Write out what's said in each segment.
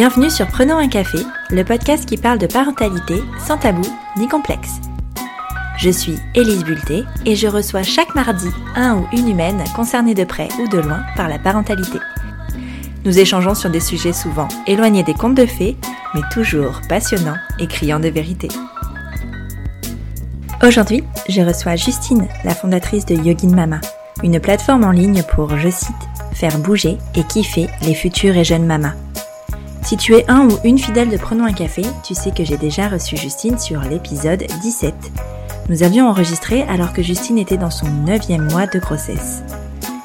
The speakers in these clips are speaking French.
Bienvenue sur Prenons un café, le podcast qui parle de parentalité sans tabou ni complexe. Je suis Élise Bulté et je reçois chaque mardi un ou une humaine concernée de près ou de loin par la parentalité. Nous échangeons sur des sujets souvent éloignés des contes de fées, mais toujours passionnants et criants de vérité. Aujourd'hui, je reçois Justine, la fondatrice de Yogin Mama, une plateforme en ligne pour, je cite, faire bouger et kiffer les futures et jeunes mamas. Si tu es un ou une fidèle de Prenons un café, tu sais que j'ai déjà reçu Justine sur l'épisode 17. Nous avions enregistré alors que Justine était dans son neuvième mois de grossesse.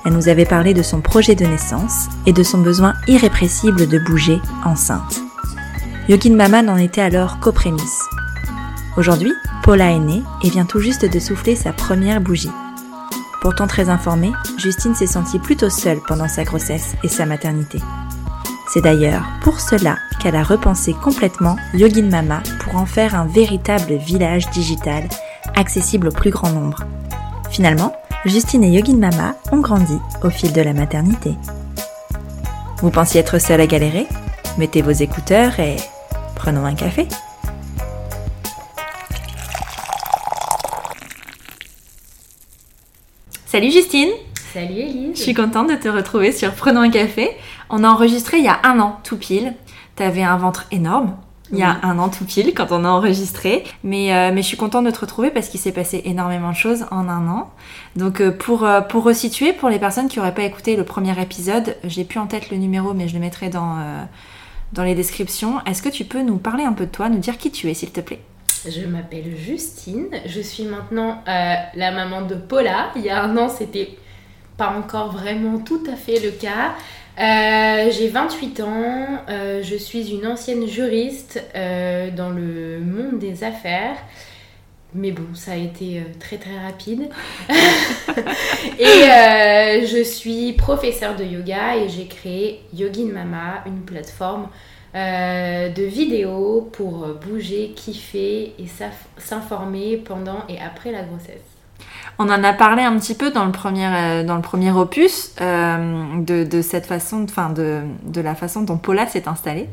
Elle nous avait parlé de son projet de naissance et de son besoin irrépressible de bouger enceinte. Yogin Mama n'en était alors qu'aux prémices. Aujourd'hui, Paula est née et vient tout juste de souffler sa première bougie. Pourtant très informée, Justine s'est sentie plutôt seule pendant sa grossesse et sa maternité. C'est d'ailleurs pour cela qu'elle a repensé complètement Yogin Mama pour en faire un véritable village digital accessible au plus grand nombre. Finalement, Justine et Yogin Mama ont grandi au fil de la maternité. Vous pensiez être seule à galérer? Mettez vos écouteurs et prenons un café. Salut Justine Salut Elise Je suis contente de te retrouver sur Prenons un café. On a enregistré il y a un an, tout pile. T'avais un ventre énorme. Il y a un an tout pile quand on a enregistré. Mais, euh, mais je suis contente de te retrouver parce qu'il s'est passé énormément de choses en un an. Donc euh, pour, euh, pour resituer, pour les personnes qui n'auraient pas écouté le premier épisode, j'ai plus en tête le numéro mais je le mettrai dans, dans les descriptions. Est-ce que tu peux nous parler un peu de toi, nous dire qui tu es s'il te plaît? Je m'appelle Justine, je suis maintenant la maman de Paula. Il y a un an, c'était pas encore vraiment tout à fait le cas. Euh, j'ai 28 ans, euh, je suis une ancienne juriste euh, dans le monde des affaires. Mais bon, ça a été très très rapide. et je suis professeure de yoga et j'ai créé Yogin Mama, une plateforme de vidéos pour bouger, kiffer et s'informer pendant et après la grossesse. On en a parlé un petit peu dans le premier, euh, dans le premier opus euh, de, cette façon, enfin de, de, la façon dont Paula s'est installée.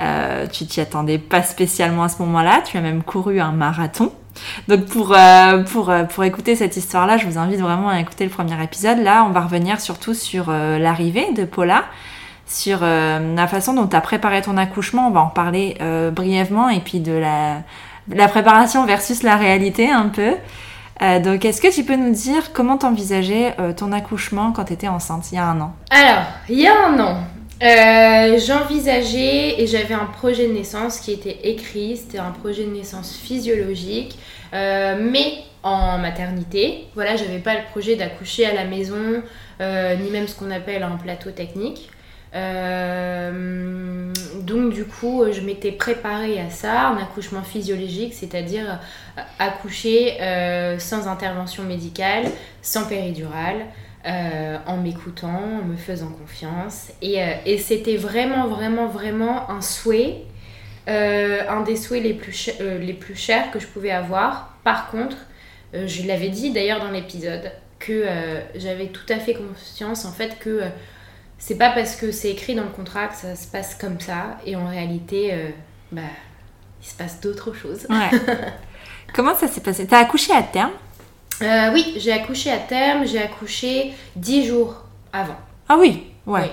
Euh, tu t'y attendais pas spécialement à ce moment-là, tu as même couru un marathon. Donc pour, pour, pour écouter cette histoire-là, je vous invite vraiment à écouter le premier épisode. Là, on va revenir surtout sur l'arrivée de Paula, sur la façon dont tu préparé ton accouchement. On va en parler brièvement et puis de la, la préparation versus la réalité un peu. Euh, donc, est-ce que tu peux nous dire comment t'envisageais euh, ton accouchement quand tu étais enceinte il y a un an? Alors, il y a un an, euh, j'envisageais et j'avais un projet de naissance qui était écrit. C'était un projet de naissance physiologique, mais en maternité. Voilà, j'avais pas le projet d'accoucher à la maison, ni même ce qu'on appelle un plateau technique. Euh, donc du coup, je m'étais préparée à ça, un accouchement physiologique, c'est-à-dire euh, accoucher euh, sans intervention médicale, sans péridurale, en m'écoutant, en me faisant confiance. Et, c'était vraiment, vraiment, vraiment un souhait, un des souhaits les plus chers que je pouvais avoir. Par contre, je l'avais dit d'ailleurs dans l'épisode, que j'avais tout à fait conscience en fait que c'est pas parce que c'est écrit dans le contrat que ça se passe comme ça. Et en réalité, euh, bah, il se passe d'autres choses. Comment ça s'est passé? T'as accouché à terme? Euh, Oui, j'ai accouché à terme. J'ai accouché dix jours avant. Ah oui, ouais.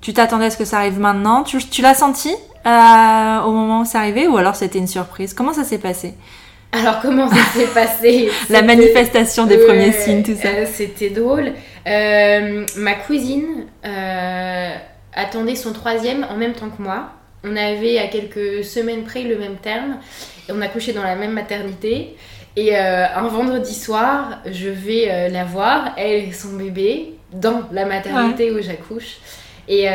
Tu t'attendais à ce que ça arrive maintenant? Tu, tu l'as senti euh, au moment où c'est arrivé ou alors c'était une surprise? Comment ça s'est passé? Alors comment ça s'est passé? La manifestation des premiers signes, tout ça. C'était drôle. Euh, ma cousine euh, attendait son troisième en même temps que moi. On avait à quelques semaines près le même terme. Et on a couché dans la même maternité. Et un vendredi soir, je vais la voir, elle et son bébé, dans la maternité où j'accouche. Et,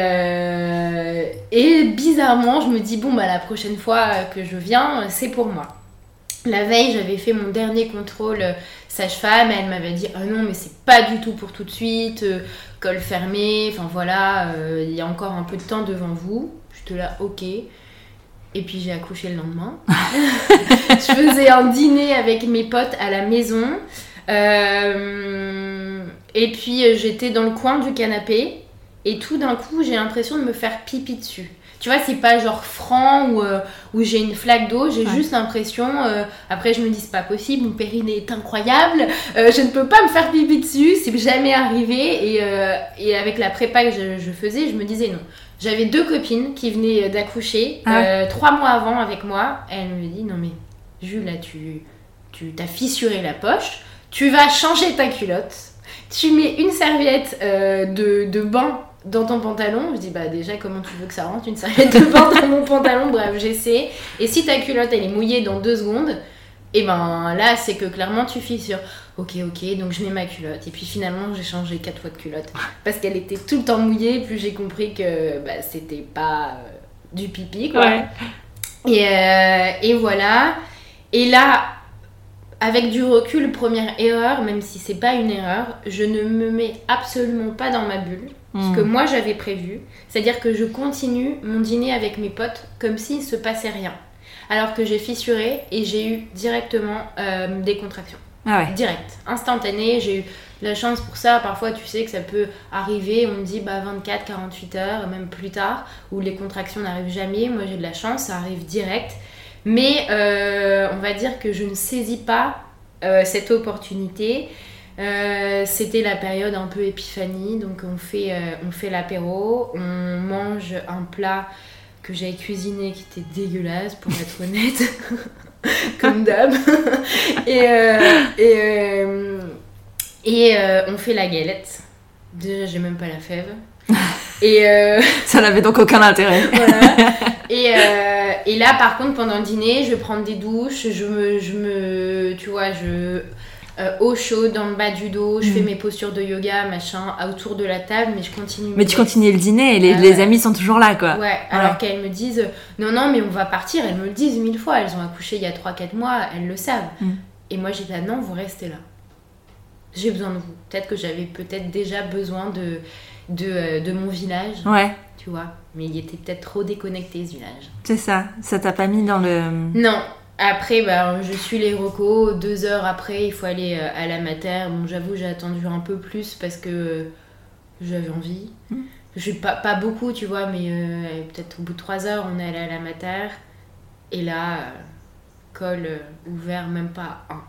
et bizarrement, je me dis, bon, bah, la prochaine fois que je viens, c'est pour moi. La veille, j'avais fait mon dernier contrôle euh, sage-femme. Elle m'avait dit Ah non, mais c'est pas du tout pour tout de suite, euh, col fermé, enfin voilà, euh, il y a encore un peu de temps devant vous. J'étais là, ok. Et puis j'ai accouché le lendemain. je faisais un dîner avec mes potes à la maison. et puis j'étais dans le coin du canapé. Et tout d'un coup, j'ai l'impression de me faire pipi dessus. Tu vois, c'est pas genre franc ou euh, où j'ai une flaque d'eau, j'ai Ouais. juste l'impression. euh, après, je me dis, c'est pas possible, mon périnée est incroyable, euh, je ne peux pas me faire pipi dessus, c'est jamais arrivé. Et, euh, et avec la prépa que je, je faisais, je me disais non. J'avais deux copines qui venaient d'accoucher Ah trois mois avant avec moi. Elle me dit, non mais Jules, là, tu tu t'as fissuré la poche, tu vas changer ta culotte, tu mets une serviette de, de bain dans ton pantalon. Je dis, bah déjà, comment tu veux que ça rentre une serviette de bain dans mon pantalon Bref, j'essaie. Et si ta culotte, elle est mouillée dans deux secondes, et ben là, c'est que clairement, tu fissures. Ok, ok, donc je mets ma culotte. Et puis finalement, j'ai changé quatre fois de culotte. Parce qu'elle était tout le temps mouillée, puis j'ai compris que bah, c'était pas euh, du pipi, quoi. Ouais. Et, euh, et voilà. Et là, avec du recul, première erreur, même si c'est pas une erreur, je ne me mets absolument pas dans ma bulle. Ce que Hmm. moi j'avais prévu. C'est-à-dire que je continue mon dîner avec mes potes comme s'il se passait rien. Alors que j'ai fissuré et j'ai eu directement euh, des contractions. Ah ouais. Direct, instantané. J'ai eu la chance pour ça. Parfois, tu sais que ça peut arriver. On me dit bah, 24, 48 heures, même plus tard, où les contractions n'arrivent jamais. Moi, j'ai de la chance, ça arrive direct. Mais euh, on va dire que je ne saisis pas euh, cette opportunité. Euh, C'était la période un peu épiphanie, donc on fait, euh, on fait l'apéro, on mange un plat que j'avais cuisiné qui était dégueulasse pour être honnête, comme d'hab. et euh, et, et on fait la galette. Déjà, j'ai même pas la fève. Et euh, Ça n'avait donc aucun intérêt. voilà. Et, euh, et là, par contre, pendant le dîner, je vais prendre des douches, je me, je me tu vois, je euh, eau chaude dans le bas du dos, je Mm. fais mes postures de yoga, machin, autour de la table, mais je continue. Mais tu continues le dîner et les, Ah les ouais. amis sont toujours là, quoi. Ouais, alors qu'elles me disent non, non, mais on va partir. Elles me le disent mille fois. Elles ont accouché il y a 3-4 mois, elles le savent. Mm. Et moi, j'ai là, non, vous restez là. J'ai besoin de vous. Peut-être que j'avais peut-être déjà besoin de, de, euh, de mon village, Ouais, tu vois. Mais il était peut-être trop déconnecté ce village. c'est ça. Ça t'a pas mis dans le. Non. Après, bah, je suis les recos. Deux heures après, il faut aller euh, à la mater. Bon, j'avoue, j'ai attendu un peu plus parce que euh, j'avais envie. Mm. Je suis pas, pas beaucoup, tu vois, mais euh, peut-être au bout de trois heures, on est allé à la mater. Et là, col ouvert, même pas un.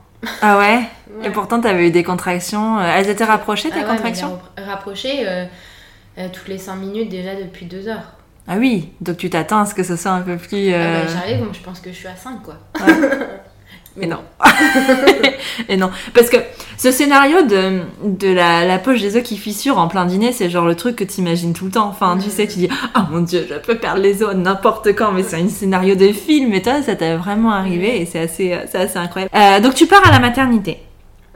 Ah ouais? Ouais. Et pourtant, t'avais eu des contractions. Elles étaient rapprochées, tes Ah ouais, contractions? j'ai rapproché euh, euh, toutes les cinq minutes déjà depuis deux heures. Ah oui, donc tu t'attends à ce que ce soit un peu plus. Ah euh, bah, J'arrive, donc je pense que je suis à 5 quoi. Mais non. Et non. Parce que ce scénario de, de la, la poche des œufs qui fissure en plein dîner, c'est genre le truc que t'imagines tout le temps. Enfin, tu sais, tu dis, oh mon dieu, je peux perdre les os n'importe quand, mais c'est un scénario de film. Et toi, ça t'est vraiment arrivé et c'est assez, c'est assez incroyable. Euh, donc tu pars à la maternité.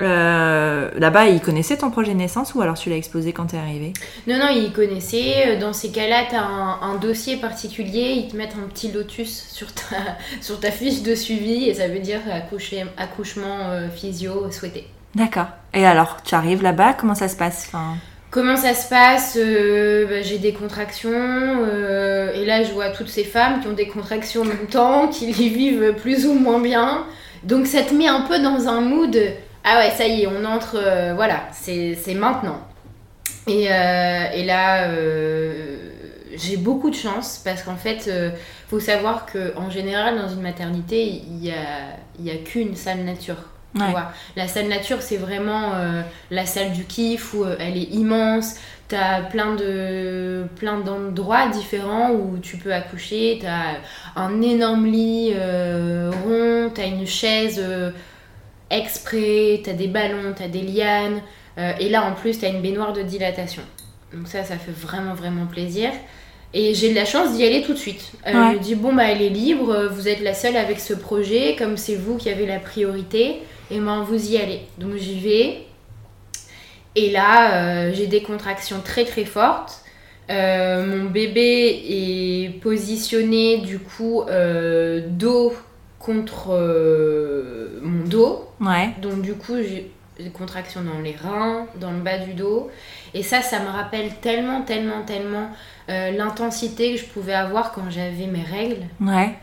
Euh, Là-bas, ils connaissaient ton projet de naissance ou alors tu l'as exposé quand t'es arrivée Non, non, ils connaissaient. Dans ces cas-là, tu as un, un dossier particulier. Ils te mettent un petit lotus sur ta, sur ta fiche de suivi et ça veut dire accoucher, accouchement euh, physio souhaité. D'accord. Et alors, tu arrives là-bas, comment ça se passe? Enfin... Comment ça se passe? Euh, bah, J'ai des contractions. euh, et là, je vois toutes ces femmes qui ont des contractions en même temps, qui les vivent plus ou moins bien. Donc ça te met un peu dans un mood. Ah ouais, ça y est, on entre. euh, voilà, c'est maintenant. Et, euh, et là, euh, j'ai beaucoup de chance parce qu'en fait, euh, faut savoir que en général, dans une maternité, il y a, il y a qu'une salle nature. tu Ouais. La salle nature, c'est vraiment euh, la salle du kiff où euh, elle est immense. T'as plein de plein d'endroits différents où tu peux accoucher. T'as un énorme lit euh, rond. T'as une chaise exprès. T'as des ballons. T'as des lianes. euh, et là, en plus, t'as une baignoire de dilatation. Donc ça, ça fait vraiment vraiment plaisir. Et j'ai de la chance d'y aller tout de suite. Euh, Ouais. Je me dis, bon, bah, elle est libre, euh, vous êtes la seule avec ce projet, comme c'est vous qui avez la priorité, et ben vous y allez. Donc j'y vais. Et là, euh, j'ai des contractions très très fortes. Euh, mon bébé est positionné du coup euh, dos contre euh, mon dos. Ouais. Donc du coup, j'ai des contractions dans les reins, dans le bas du dos. Et ça, ça me rappelle tellement, tellement, tellement euh, l'intensité que je pouvais avoir quand j'avais mes règles. Ouais.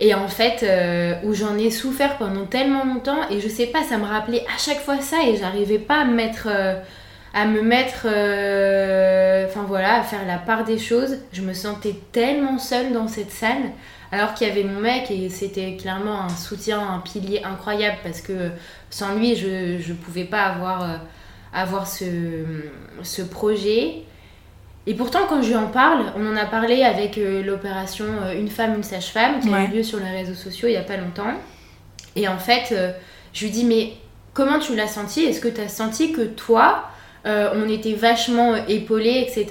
Et en fait, euh, où j'en ai souffert pendant tellement longtemps. Et je sais pas, ça me rappelait à chaque fois ça. Et j'arrivais pas à me mettre, euh, à me mettre, enfin voilà, à faire la part des choses. Je me sentais tellement seule dans cette salle, alors qu'il y avait mon mec et c'était clairement un soutien, un pilier incroyable parce que sans lui, je ne pouvais pas avoir, euh, avoir ce, ce projet. Et pourtant, quand je lui en parle, on en a parlé avec euh, l'opération Une femme, une sage-femme qui a eu lieu sur les réseaux sociaux il n'y a pas longtemps. Et en fait, je lui dis, mais comment tu l'as senti? Est-ce que tu as senti que toi, euh, on était vachement épaulés, etc.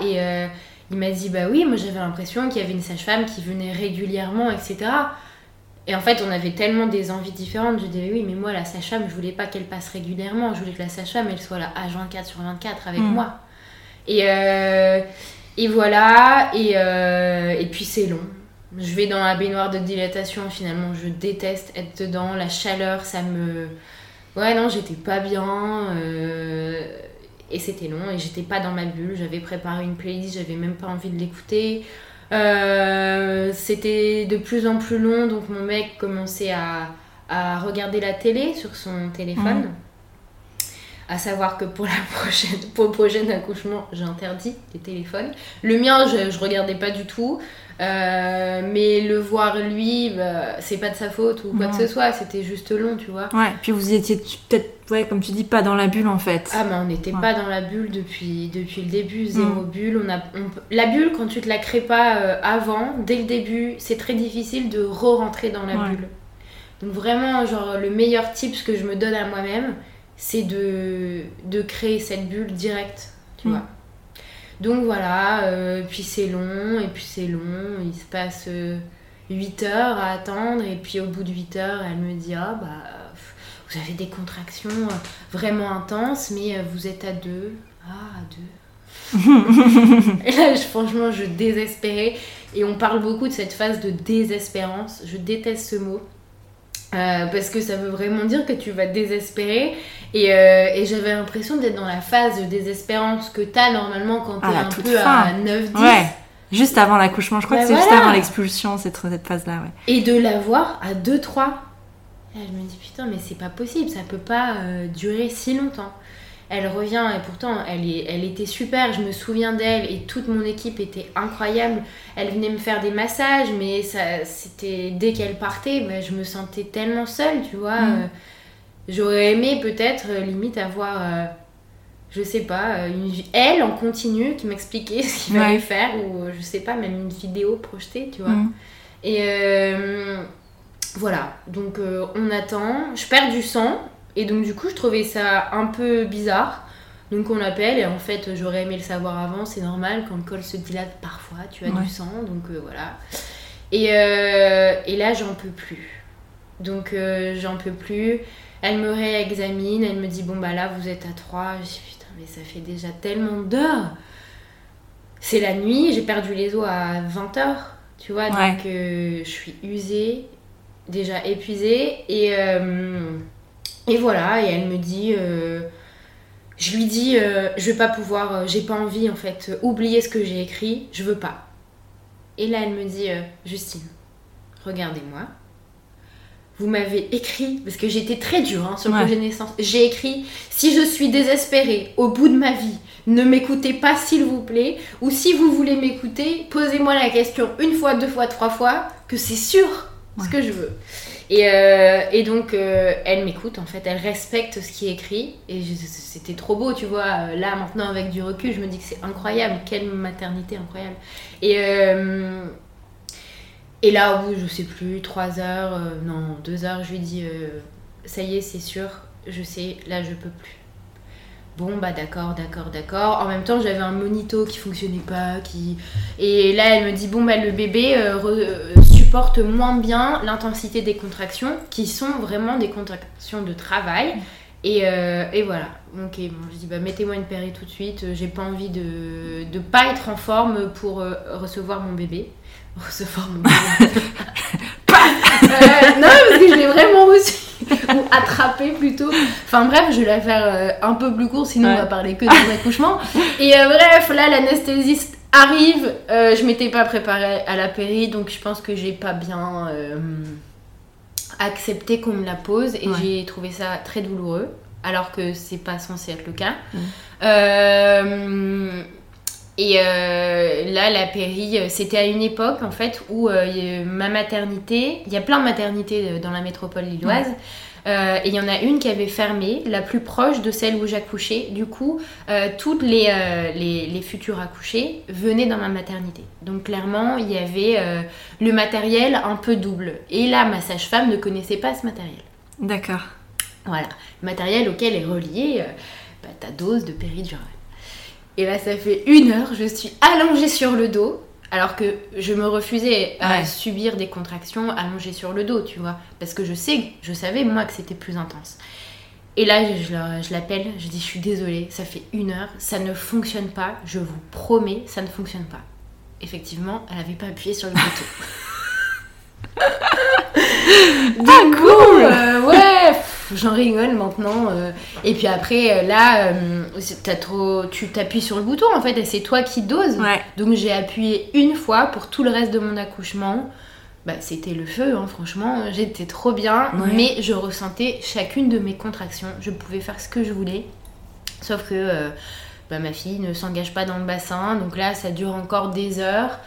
Et euh, il m'a dit, bah oui, moi j'avais l'impression qu'il y avait une sage-femme qui venait régulièrement, etc. Et en fait, on avait tellement des envies différentes. Je disais, oui, mais moi, la sage-femme, je voulais pas qu'elle passe régulièrement. Je voulais que la sage-femme, elle soit là H24 sur 24 avec mm. moi. Et, euh, et voilà. Et, et puis, c'est long. Je vais dans la baignoire de dilatation. Finalement, je déteste être dedans. La chaleur, ça me. Ouais, non, j'étais pas bien. Et c'était long et j'étais pas dans ma bulle. J'avais préparé une playlist, j'avais même pas envie de l'écouter. Euh, c'était de plus en plus long, donc mon mec commençait à, regarder la télé sur son téléphone. Mhm. À savoir que pour, la prochaine, pour le prochain accouchement, j'ai interdit les téléphones. Le mien, je, je regardais pas du tout. Euh, mais le voir lui, bah, c'est pas de sa faute ou quoi que ce soit, c'était juste long, tu vois. Ouais, puis vous étiez peut-être, ouais, comme tu dis, pas dans la bulle en fait. Ah, mais on n'était pas dans la bulle depuis, depuis le début, zéro mm. bulle. On a, La bulle, quand tu te la crées pas euh, avant, dès le début, c'est très difficile de re-rentrer dans la bulle. Donc vraiment, genre, le meilleur tip que je me donne à moi-même, c'est de, de créer cette bulle directe, tu mm. vois. Donc voilà, euh, puis c'est long, et puis c'est long, il se passe 8 euh, heures à attendre, et puis au bout de 8 heures, elle me dit Ah, bah, vous avez des contractions euh, vraiment intenses, mais vous êtes à deux. Ah, à deux. et là, franchement, je désespérais. Et on parle beaucoup de cette phase de désespérance. Je déteste ce mot. Euh, parce que ça veut vraiment dire que tu vas désespérer. Et, euh, et j'avais l'impression d'être dans la phase de désespérance que tu as normalement quand tu es un peu à 9-10. Ouais. Juste avant l'accouchement, je crois que c'est juste avant l'expulsion, cette, cette phase-là. Ouais. Et de l'avoir à 2-3. je me dis, putain, mais c'est pas possible, ça peut pas euh, durer si longtemps elle revient et pourtant elle, est, elle était super, je me souviens d'elle et toute mon équipe était incroyable. Elle venait me faire des massages, mais ça, c'était dès qu'elle partait, bah, je me sentais tellement seule, tu vois. Mm. Euh, j'aurais aimé peut-être euh, limite avoir, euh, je sais pas, une, elle en continu qui m'expliquait ce qu'il fallait faire ou je sais pas, même une vidéo projetée, tu vois. Mm. Et voilà, donc on attend, je perds du sang et donc du coup, je trouvais ça un peu bizarre. Donc on appelle et en fait, j'aurais aimé le savoir avant, c'est normal, quand le col se dilate parfois, tu as du sang, donc euh, voilà. Et, euh, et là, j'en peux plus. Donc euh, j'en peux plus. Elle me réexamine, elle me dit, bon bah là, vous êtes à 3. Je dis, putain, mais ça fait déjà tellement d'heures. C'est la nuit, j'ai perdu les os à 20h, tu vois, donc je suis usée, déjà épuisée. Et... Et voilà, et elle me dit, euh, je lui dis, euh, je vais pas pouvoir, euh, j'ai pas envie en fait, oublier ce que j'ai écrit, je veux pas. Et là, elle me dit, Justine, regardez-moi. Vous m'avez écrit, parce que j'étais très dure hein, sur le projet de naissance, j'ai écrit, si je suis désespérée au bout de ma vie, ne m'écoutez pas s'il vous plaît, ou si vous voulez m'écouter, posez-moi la question une fois, deux fois, trois fois, que c'est sûr ce que je veux. Et, euh, et donc, euh, elle m'écoute, en fait, elle respecte ce qui est écrit. Et c'était trop beau, tu vois. Là, maintenant, avec du recul, je me dis que c'est incroyable. Quelle maternité incroyable. Et, euh, et là, au bout, je sais plus, 3 heures, non, 2 heures, je lui dis Ça y est, c'est sûr, je sais, là, je peux plus. Bon, bah d'accord, d'accord, d'accord. En même temps, j'avais un monito qui fonctionnait pas. qui Et là, elle me dit Bon, bah le bébé supporte moins bien l'intensité des contractions, qui sont vraiment des contractions de travail. Et, euh, et voilà. Ok, bon, je dis bah mettez-moi une péri tout de suite. J'ai pas envie de ne pas être en forme pour euh, recevoir mon bébé. Recevoir mon bébé. Euh, non, parce que je l'ai vraiment reçu. Ou attrapé plutôt. Enfin bref, je vais la faire un peu plus court, sinon on va parler que de accouchement. Et bref, là, l'anesthésiste Arrive, euh, je m'étais pas préparée à la péri, donc je pense que j'ai pas bien euh, accepté qu'on me la pose et j'ai trouvé ça très douloureux. alors que c'est pas censé être le cas. Euh, et euh, là, la péri, c'était à une époque en fait où ma maternité, il y a plein de maternités dans la métropole lilloise. Euh, et il y en a une qui avait fermé, la plus proche de celle où j'accouchais. Du coup, euh, toutes les, euh, les, les, futurs accouchés venaient dans ma maternité. Donc clairement, il y avait le matériel un peu double. Et là, ma sage-femme ne connaissait pas ce matériel. D'accord. Voilà, matériel auquel est relié bah, ta dose de péridurale. Et là, ça fait une heure, je suis allongée sur le dos alors que je me refusais à subir des contractions allongées sur le dos, tu vois. Parce que je sais, je savais moi que c'était plus intense. Et là, je, l'appelle, je dis je suis désolée, ça fait une heure, ça ne fonctionne pas, je vous promets, ça ne fonctionne pas. Effectivement, elle n'avait pas appuyé sur le bouton. ah, cool euh, Ouais j'en rigole maintenant. Euh. Et puis après, euh, là, euh, as trop, tu t'appuies sur le bouton en fait, et c'est toi qui doses. Donc j'ai appuyé une fois pour tout le reste de mon accouchement. Bah, c'était le feu, hein, franchement, j'étais trop bien, mais je ressentais chacune de mes contractions. Je pouvais faire ce que je voulais, sauf que bah, ma fille ne s'engage pas dans le bassin, donc là, ça dure encore des heures.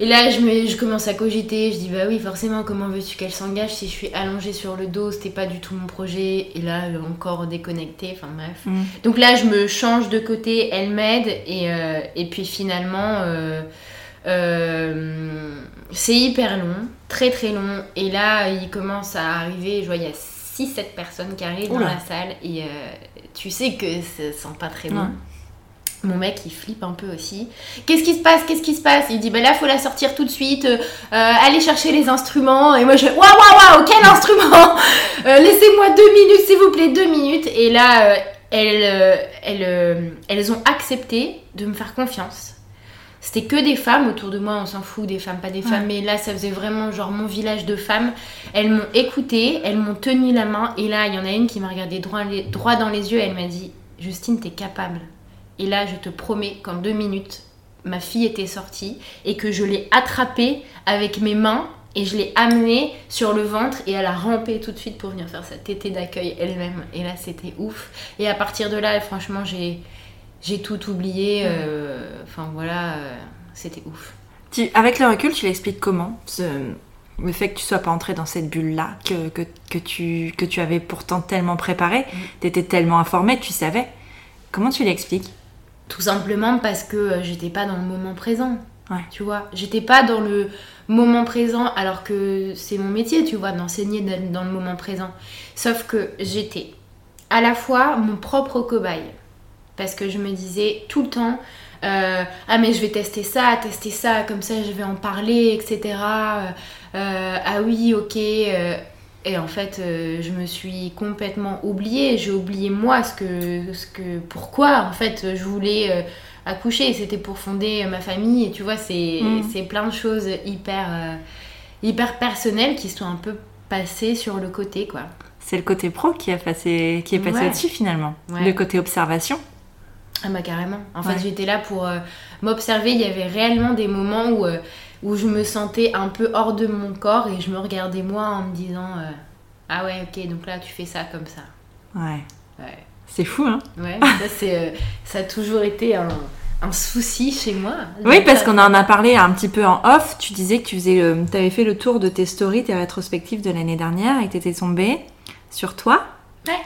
Et là, je, me, je commence à cogiter. Je dis, bah oui, forcément, comment veux-tu qu'elle s'engage si je suis allongée sur le dos C'était pas du tout mon projet. Et là, encore déconnectée. Enfin, bref. Mm. Donc là, je me change de côté. Elle m'aide. Et, euh, et puis finalement, euh, euh, c'est hyper long. Très, très long. Et là, il commence à arriver. Je vois, il y a 6-7 personnes qui arrivent dans la salle. Et tu sais que ça sent pas très bon. Mon mec, il flippe un peu aussi. Qu'est-ce qui se passe? Qu'est-ce qui se passe? Il dit, bah là, faut la sortir tout de suite. Euh, allez chercher les instruments. Et moi, je waouh, waouh, waouh, quel instrument? Euh, Laissez-moi deux minutes, s'il vous plaît, deux minutes. Et là, euh, elles, elles, elles ont accepté de me faire confiance. C'était que des femmes autour de moi, on s'en fout des femmes, pas des femmes, mais là ça faisait vraiment genre mon village de femmes. Elles m'ont écouté, elles m'ont tenu la main, et là il y en a une qui m'a regardé droit, droit dans les yeux, elle m'a dit Justine, t'es capable. Et là, je te promets qu'en deux minutes, ma fille était sortie et que je l'ai attrapée avec mes mains et je l'ai amenée sur le ventre et elle a rampé tout de suite pour venir faire sa tétée d'accueil elle-même. Et là, c'était ouf. Et à partir de là, franchement, j'ai, j'ai tout oublié. Euh, enfin, voilà, euh, c'était ouf. Tu, avec le recul, tu l'expliques comment le fait que tu sois pas entrée dans cette bulle-là, que, que, que, tu, que tu avais pourtant tellement préparé, mm. tu étais tellement informée, tu savais. Comment tu l'expliques? Tout simplement parce que euh, j'étais pas dans le moment présent. Tu vois, j'étais pas dans le moment présent alors que c'est mon métier, tu vois, d'enseigner dans le moment présent. Sauf que j'étais à la fois mon propre cobaye. Parce que je me disais tout le temps, euh, ah mais je vais tester ça, tester ça, comme ça je vais en parler, etc. Euh, ah oui, ok. Et en fait, euh, je me suis complètement oubliée. J'ai oublié moi ce que, ce que, pourquoi en fait je voulais euh, accoucher. C'était pour fonder ma famille. Et tu vois, c'est, mm. c'est plein de choses hyper, euh, hyper personnelles qui sont un peu passées sur le côté, quoi. C'est le côté pro qui, a passé, qui est passé au-dessus finalement. Le côté observation. Ah bah carrément. En fait, j'étais là pour m'observer. Il y avait réellement des moments où où je me sentais un peu hors de mon corps et je me regardais moi en me disant euh, Ah ouais, ok, donc là tu fais ça comme ça. Ouais. ouais. C'est fou, hein Ouais, ça, c'est, euh, ça a toujours été un, un souci chez moi. Oui, parce qu'on en a parlé un petit peu en off. Tu disais que tu faisais, avais fait le tour de tes stories, tes rétrospectives de l'année dernière et que tu étais tombée sur toi. Ouais.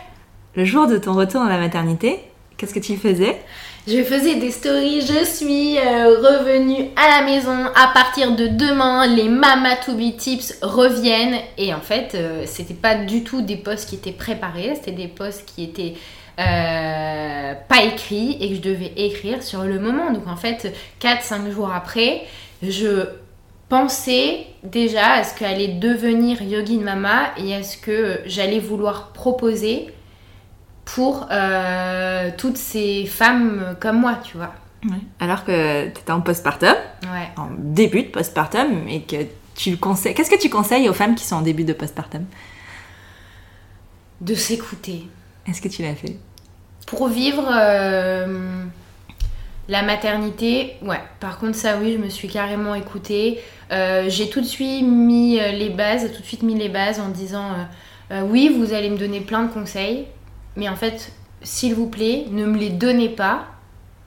Le jour de ton retour dans la maternité, qu'est-ce que tu faisais? Je faisais des stories, je suis euh, revenue à la maison. À partir de demain, les Mama to be tips reviennent. Et en fait, euh, c'était pas du tout des posts qui étaient préparés, c'était des posts qui étaient euh, pas écrits et que je devais écrire sur le moment. Donc en fait, 4-5 jours après, je pensais déjà à ce qu'allait devenir Yogin Mama et à ce que j'allais vouloir proposer pour euh, toutes ces femmes comme moi, tu vois. Alors que tu étais en postpartum, en début de postpartum, et que tu conseilles. Qu'est-ce que tu conseilles aux femmes qui sont en début de postpartum? De s'écouter. Est-ce que tu l'as fait? Pour vivre euh, la maternité, ouais. Par contre, ça, oui, je me suis carrément écoutée. Euh, j'ai tout de suite mis les bases, tout de suite mis les bases en disant oui, vous allez me donner plein de conseils mais en fait, s'il vous plaît, ne me les donnez pas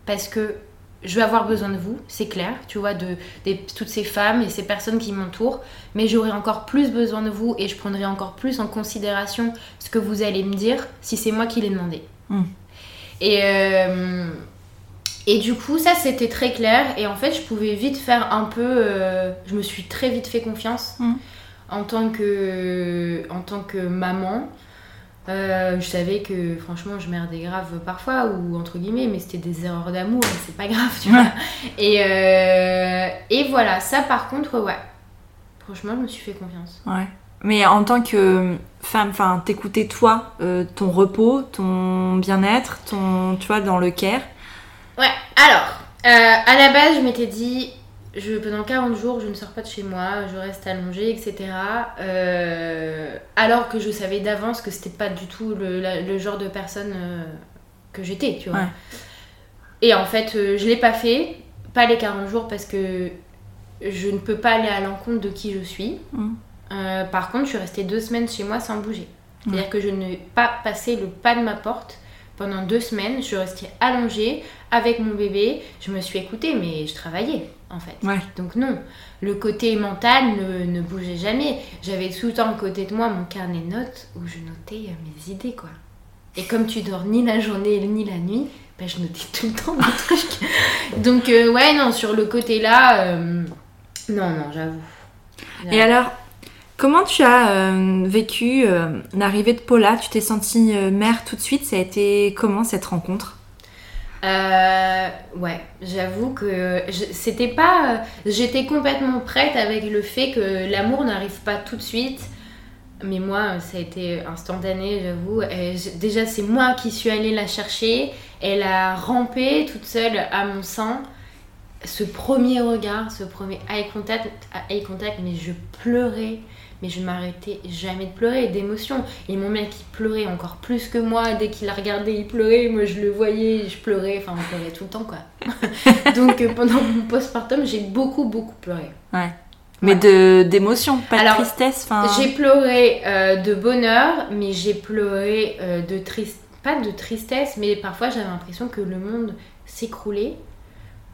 parce que je vais avoir besoin de vous, c'est clair, tu vois, de, toutes ces femmes et ces personnes qui m'entourent, mais j'aurai encore plus besoin de vous et je prendrai encore plus en considération ce que vous allez me dire si c'est moi qui l'ai demandé. Hmm. Et, euh, et du coup, ça c'était très clair et en fait, je pouvais vite faire un peu. Euh, je me suis très vite fait confiance hmm. en, tant que, en tant que maman. Euh, je savais que franchement je merdais grave parfois ou entre guillemets mais c'était des erreurs d'amour c'est pas grave tu vois. Et, euh, et voilà ça par contre ouais franchement je me suis fait confiance. Ouais. Mais en tant que femme enfin t'écoutais toi euh, ton repos ton bien-être ton tu vois dans le care? Ouais alors à la base je m'étais dit je, pendant 40 jours, je ne sors pas de chez moi, je reste allongée, etc. Euh, alors que je savais d'avance que c'était pas du tout le, genre de personne euh, que j'étais, tu vois. Et en fait, euh, je l'ai pas fait, pas les 40 jours parce que je ne peux pas aller à l'encontre de qui je suis. Mm. par contre, je suis restée deux semaines chez moi sans bouger. C'est-à-dire que je n'ai pas passé le pas de ma porte pendant deux semaines. Je restée allongée avec mon bébé. Je me suis écoutée, mais je travaillais en fait. Donc non, le côté mental ne, bougeait jamais. J'avais tout le temps à côté de moi mon carnet de notes où je notais euh, mes idées quoi. Et comme tu dors ni la journée ni la nuit, bah, je notais tout le temps mes trucs. Donc euh, ouais non, sur le côté là, euh, non non j'avoue. Et alors, comment tu as vécu l'arrivée de Paula? Tu t'es sentie mère tout de suite? Ça a été comment cette rencontre? Euh, ouais, j'avoue que c'était pas. J'étais complètement prête avec le fait que l'amour n'arrive pas tout de suite. Mais moi, ça a été instantané, j'avoue. Déjà, c'est moi qui suis allée la chercher. Elle a rampé toute seule à mon sein. Ce premier regard, ce premier eye contact, eye contact mais je pleurais mais je m'arrêtais jamais de pleurer, d'émotion. Et mon mec, il pleurait encore plus que moi. Dès qu'il la regardait, il pleurait. Moi, je le voyais, je pleurais. Enfin, on pleurait tout le temps, quoi. Donc, euh, pendant mon postpartum, j'ai beaucoup, beaucoup pleuré. Ouais. Mais de d'émotion, pas de tristesse. J'ai pleuré euh, de bonheur, mais j'ai pleuré euh, de tristesse. Pas de tristesse, mais parfois j'avais l'impression que le monde s'écroulait.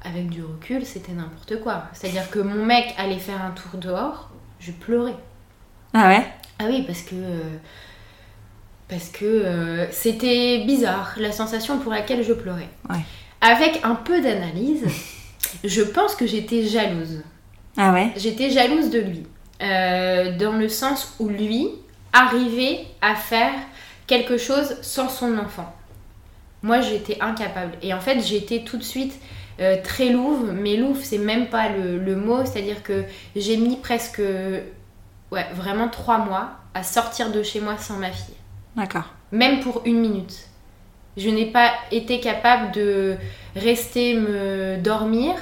Avec du recul, c'était n'importe quoi. C'est-à-dire que mon mec allait faire un tour dehors, je pleurais. Ah ouais? Ah oui, parce que. Parce que euh, c'était bizarre, la sensation pour laquelle je pleurais. Avec un peu d'analyse, je pense que j'étais jalouse. Ah ouais? J'étais jalouse de lui. Euh, dans le sens où lui arrivait à faire quelque chose sans son enfant. Moi, j'étais incapable. Et en fait, j'étais tout de suite euh, très louve. Mais louve, c'est même pas le, le mot. C'est-à-dire que j'ai mis presque ouais, vraiment trois mois à sortir de chez moi sans ma fille. D'accord. Même pour une minute. Je n'ai pas été capable de rester me dormir.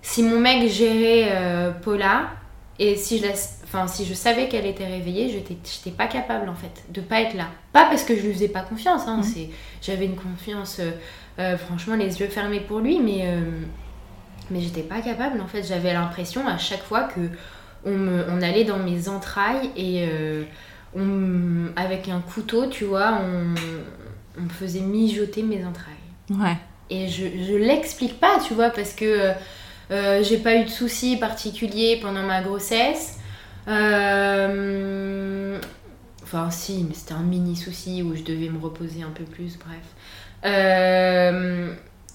Si mon mec gérait euh, Paula et si je, enfin, si je savais qu'elle était réveillée, je n'étais pas capable en fait de pas être là. Pas parce que je lui faisais pas confiance, hein, mmh. j'avais une confiance, euh, euh, franchement, les yeux fermés pour lui, mais, mais j'étais pas capable en fait. J'avais l'impression à chaque fois que on, allait dans mes entrailles et euh, avec un couteau, tu vois, on, me faisait mijoter mes entrailles. Ouais. Et je, je l'explique pas, tu vois, parce que euh, j'ai pas eu de soucis particuliers pendant ma grossesse. Euh, enfin, si, mais c'était un mini souci où je devais me reposer un peu plus, bref.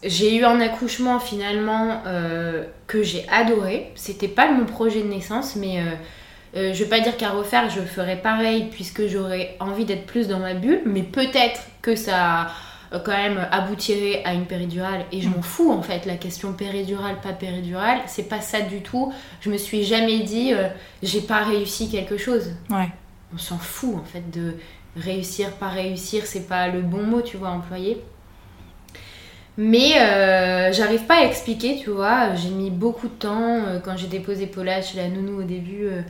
J'ai eu un accouchement finalement euh, que j'ai adoré. C'était pas mon projet de naissance, mais euh, euh, je vais pas dire qu'à refaire, je ferais pareil puisque j'aurais envie d'être plus dans ma bulle, mais peut-être que ça quand même aboutirait à une péridurale et je m'en fous en fait. La question péridurale pas péridurale c'est pas ça du tout. Je me suis jamais dit j'ai pas réussi quelque chose. Ouais. On s'en fout en fait de réussir pas réussir c'est pas le bon mot tu vois employé mais euh, j'arrive pas à expliquer, tu vois. J'ai mis beaucoup de temps. Euh, quand j'ai déposé Paula chez la nounou au début, euh,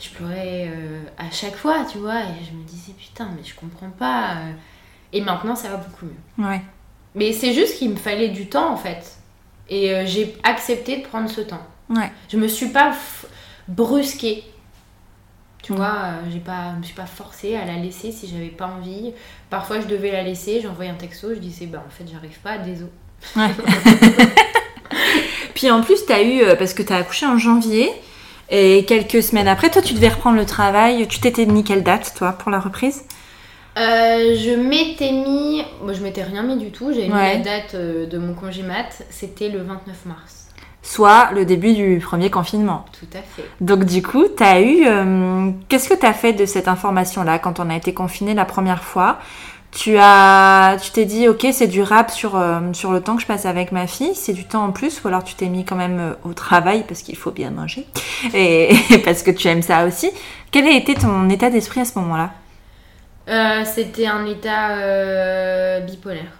je pleurais à chaque fois, tu vois. Et je me disais, putain, mais je comprends pas. Et maintenant, ça va beaucoup mieux. Ouais. Mais c'est juste qu'il me fallait du temps, en fait. Et j'ai accepté de prendre ce temps. Ouais. Je me suis pas brusquée. Tu vois, j'ai pas, je me suis pas forcée à la laisser si j'avais pas envie. Parfois, je devais la laisser, j'envoyais un texto, je disais, bah en fait, j'arrive pas, désolé. Ouais. Puis en plus, tu as eu, euh, parce que tu as accouché en janvier, et quelques semaines après, toi, tu devais reprendre le travail. Tu t'étais mis quelle date, toi, pour la reprise? Euh, je m'étais mis. Moi, je m'étais rien mis du tout. J'avais mis la date euh, de mon congé mat. C'était le 29 mars. Soit le début du premier confinement. Tout à fait. Donc, du coup, tu as eu. Qu'est-ce que tu as fait de cette information-là quand on a été confiné la première fois? Tu as, tu t'es dit, ok, c'est du rap sur, euh, sur le temps que je passe avec ma fille, c'est du temps en plus, ou alors tu t'es mis quand même euh, au travail parce qu'il faut bien manger, et, parce que tu aimes ça aussi. Quel a été ton état d'esprit à ce moment-là? Euh, C'était un état bipolaire.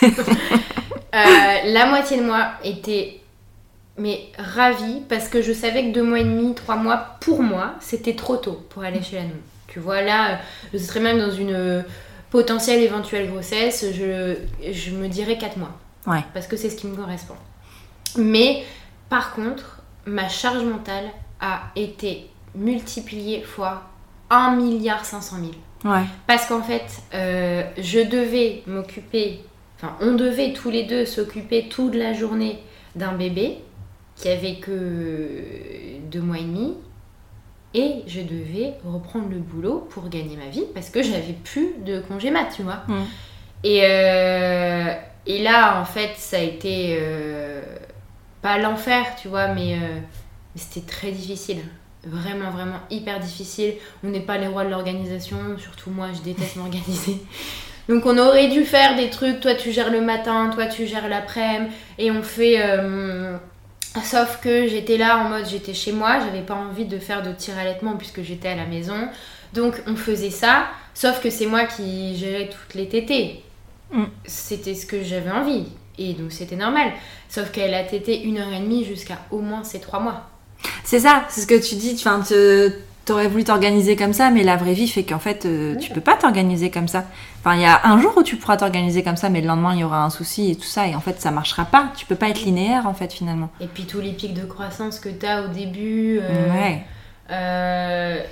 la moitié de moi était mais ravie parce que je savais que deux mois et demi, trois mois, pour moi, c'était trop tôt pour aller chez la nounou. Tu vois, là, je serais même dans une potentielle éventuelle grossesse, je, je me dirais 4 mois. Ouais. Parce que c'est ce qui me correspond. Mais par contre, ma charge mentale a été multipliée fois 1 milliard 500 000. Ouais. Parce qu'en fait, euh, je devais m'occuper, enfin on devait tous les deux s'occuper toute la journée d'un bébé qui avait que deux mois et demi et je devais reprendre le boulot pour gagner ma vie parce que j'avais plus de congé mat, tu vois. Mm. Et, euh, et là, en fait, ça a été euh, pas l'enfer, tu vois, mais, euh, mais c'était très difficile. Vraiment, vraiment hyper difficile. On n'est pas les rois de l'organisation, surtout moi, je déteste m'organiser. Donc on aurait dû faire des trucs, toi tu gères le matin, toi tu gères l'après-midi, et on fait Sauf que j'étais là en mode j'étais chez moi, j'avais pas envie de faire de tir allaitement puisque j'étais à la maison. Donc on faisait ça, sauf que c'est moi qui gérais toutes les tétées. Mm. C'était ce que j'avais envie. Et donc c'était normal. Sauf qu'elle a tété une heure et demie jusqu'à au moins ces trois mois. C'est ça, c'est ce que tu dis. Enfin, te, t'aurais voulu t'organiser comme ça, mais la vraie vie fait qu'en fait, euh, tu peux pas t'organiser comme ça. Enfin, il y a un jour où tu pourras t'organiser comme ça, mais le lendemain, il y aura un souci et tout ça, et en fait, ça marchera pas. Tu peux pas être linéaire, en fait, finalement. Et puis, tous les pics de croissance que tu as au début. Euh, ouais. Euh,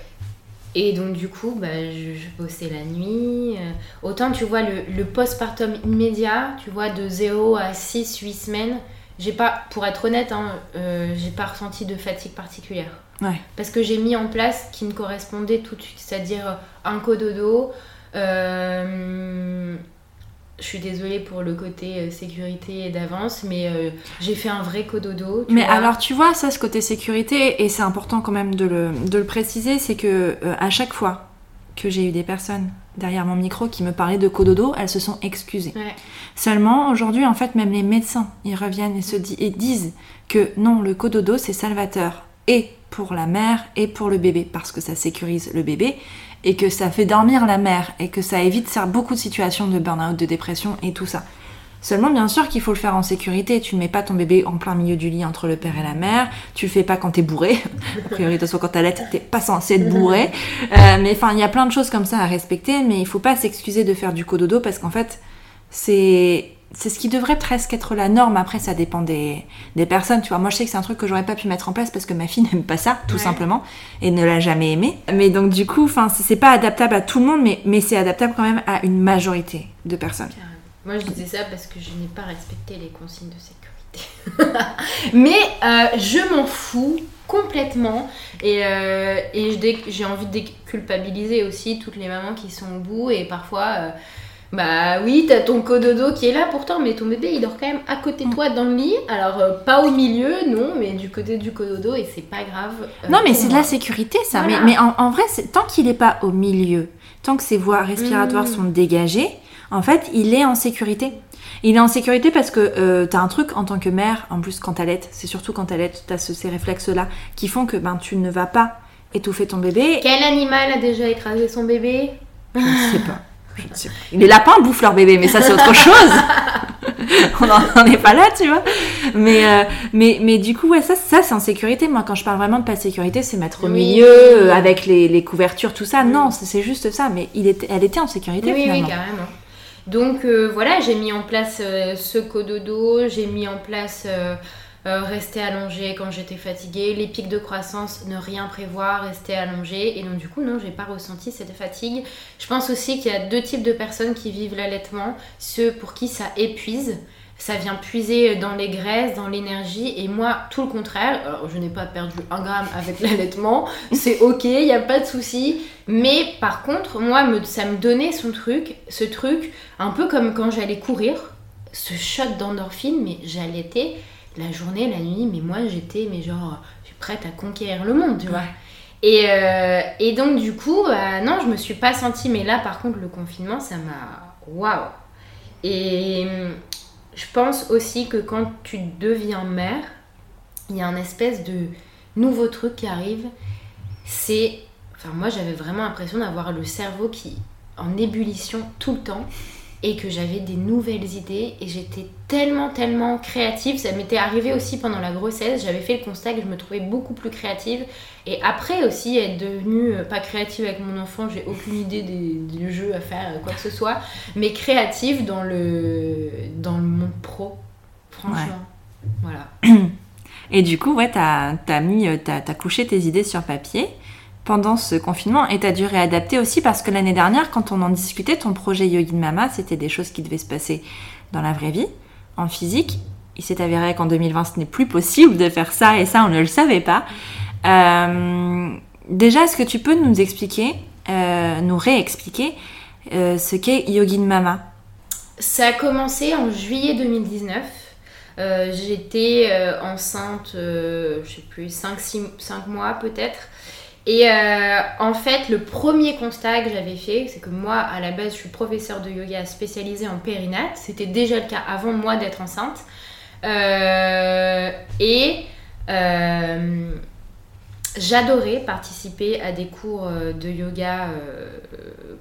et donc, du coup, bah, je, bossais la nuit. autant, tu vois, le, le postpartum immédiat, tu vois, de 0 à 6, 8 semaines, j'ai pas, pour être honnête, hein, j'ai pas ressenti de fatigue particulière. Parce que j'ai mis en place ce qui me correspondait tout de suite, c'est-à-dire un cododo. Euh, je suis désolée pour le côté euh, sécurité et d'avance, mais euh, j'ai fait un vrai cododo. Mais alors, tu vois, ça, ce côté sécurité, et c'est important quand même de le, de le préciser, c'est que à chaque fois que j'ai eu des personnes derrière mon micro qui me parlaient de cododo, elles se sont excusées. Seulement, aujourd'hui, en fait, même les médecins, ils reviennent et, se et disent que non, le cododo, c'est salvateur. Et pour la mère et pour le bébé, parce que ça sécurise le bébé et que ça fait dormir la mère et que ça évite beaucoup de situations de burn-out, de dépression et tout ça. Seulement, bien sûr qu'il faut le faire en sécurité. Tu ne mets pas ton bébé en plein milieu du lit entre le père et la mère. Tu le fais pas quand t'es bourré. A priori, de toute façon, quand t'allaites, t'es pas censé être bourré. Euh, mais enfin, il y a plein de choses comme ça à respecter. Mais il faut pas s'excuser de faire du cododo parce qu'en fait, c'est c'est ce qui devrait presque être la norme. Après, ça dépend des, personnes. Tu vois, moi, je sais que c'est un truc que j'aurais pas pu mettre en place parce que ma fille n'aime pas ça, tout simplement, et ne l'a jamais aimé. Mais donc, du coup, enfin, c'est pas adaptable à tout le monde, mais, mais c'est adaptable quand même à une majorité de personnes. Moi, je disais ça parce que je n'ai pas respecté les consignes de sécurité. mais euh, je m'en fous complètement et, euh, et j'ai envie de déculpabiliser aussi toutes les mamans qui sont au bout et parfois euh, bah oui, t'as ton cododo qui est là pourtant, mais ton bébé il dort quand même à côté de toi dans le lit. Alors euh, pas au milieu, non, mais du côté du cododo et c'est pas grave. Euh, non, mais c'est de la sécurité ça. Mais, mais en, vrai, tant qu'il est pas au milieu, tant que ses voies respiratoires mmh. sont dégagées, en fait, il est en sécurité. Il est en sécurité parce que euh, t'as un truc en tant que mère, en plus quand t'allaites, c'est surtout quand t'allaites, t'as ce, ces réflexes-là qui font que ben, tu ne vas pas étouffer ton bébé. Quel animal a déjà écrasé son bébé? Je ne sais pas. Les lapins bouffent leur bébé, mais ça c'est autre chose. on n'en est pas là, tu vois. Mais, euh, mais, mais du coup, ouais, ça, ça c'est en sécurité. Moi, quand je parle vraiment de pas de sécurité, c'est mettre au milieu, euh, avec les, les, couvertures, tout ça. Non, c'est juste ça. Mais il était, elle était en sécurité oui, finalement. Oui, carrément. Donc euh, voilà, j'ai mis en place ce cododo, j'ai mis en place euh, rester allongée quand j'étais fatiguée, les pics de croissance, ne rien prévoir, rester allongée. Et donc du coup, non, j'ai pas ressenti cette fatigue. Je pense aussi qu'il y a deux types de personnes qui vivent l'allaitement, ceux pour qui ça épuise ça vient puiser dans les graisses, dans l'énergie. Et moi, tout le contraire. Alors, je n'ai pas perdu un gramme avec l'allaitement. C'est ok, il n'y a pas de souci. Mais par contre, moi, ça me donnait son truc, ce truc, un peu comme quand j'allais courir, ce shot d'endorphine, mais j'allaitais la journée, la nuit. Mais moi, j'étais, mais genre, je suis prête à conquérir le monde, tu vois. Et, euh, et, donc, du coup, bah, non, je me suis pas sentie. Mais là, par contre, le confinement, ça m'a. Waouh! Et je pense aussi que quand tu deviens mère, il y a un espèce de nouveau truc qui arrive. C'est. Enfin, moi, j'avais vraiment l'impression d'avoir le cerveau qui en ébullition tout le temps et que j'avais des nouvelles idées et j'étais tellement tellement créative. Ça m'était arrivé aussi pendant la grossesse, j'avais fait le constat que je me trouvais beaucoup plus créative et après aussi être devenue euh, pas créative avec mon enfant, j'ai aucune idée des, jeux à faire, quoi que ce soit, mais créative dans le, dans le monde pro, franchement. Voilà. Et du coup, ouais, t'as as mis, euh, t'as as couché tes idées sur papier pendant ce confinement et tu as dû réadapter aussi parce que l'année dernière, quand on en discutait, ton projet Yogin Mama, c'était des choses qui devaient se passer dans la vraie vie, en physique. Il s'est avéré qu'en 2020, ce n'est plus possible de faire ça et ça, on ne le savait pas. Euh, déjà, est-ce que tu peux nous expliquer, euh, nous réexpliquer euh, ce qu'est Yogin Mama? Ça a commencé en juillet 2019. J'étais enceinte, je sais plus, 5, 5 mois peut-être. Et euh, en fait, le premier constat que j'avais fait, c'est que moi, à la base, je suis professeur de yoga spécialisée en périnate. C'était déjà le cas avant moi d'être enceinte. Euh, et euh, j'adorais participer à des cours de yoga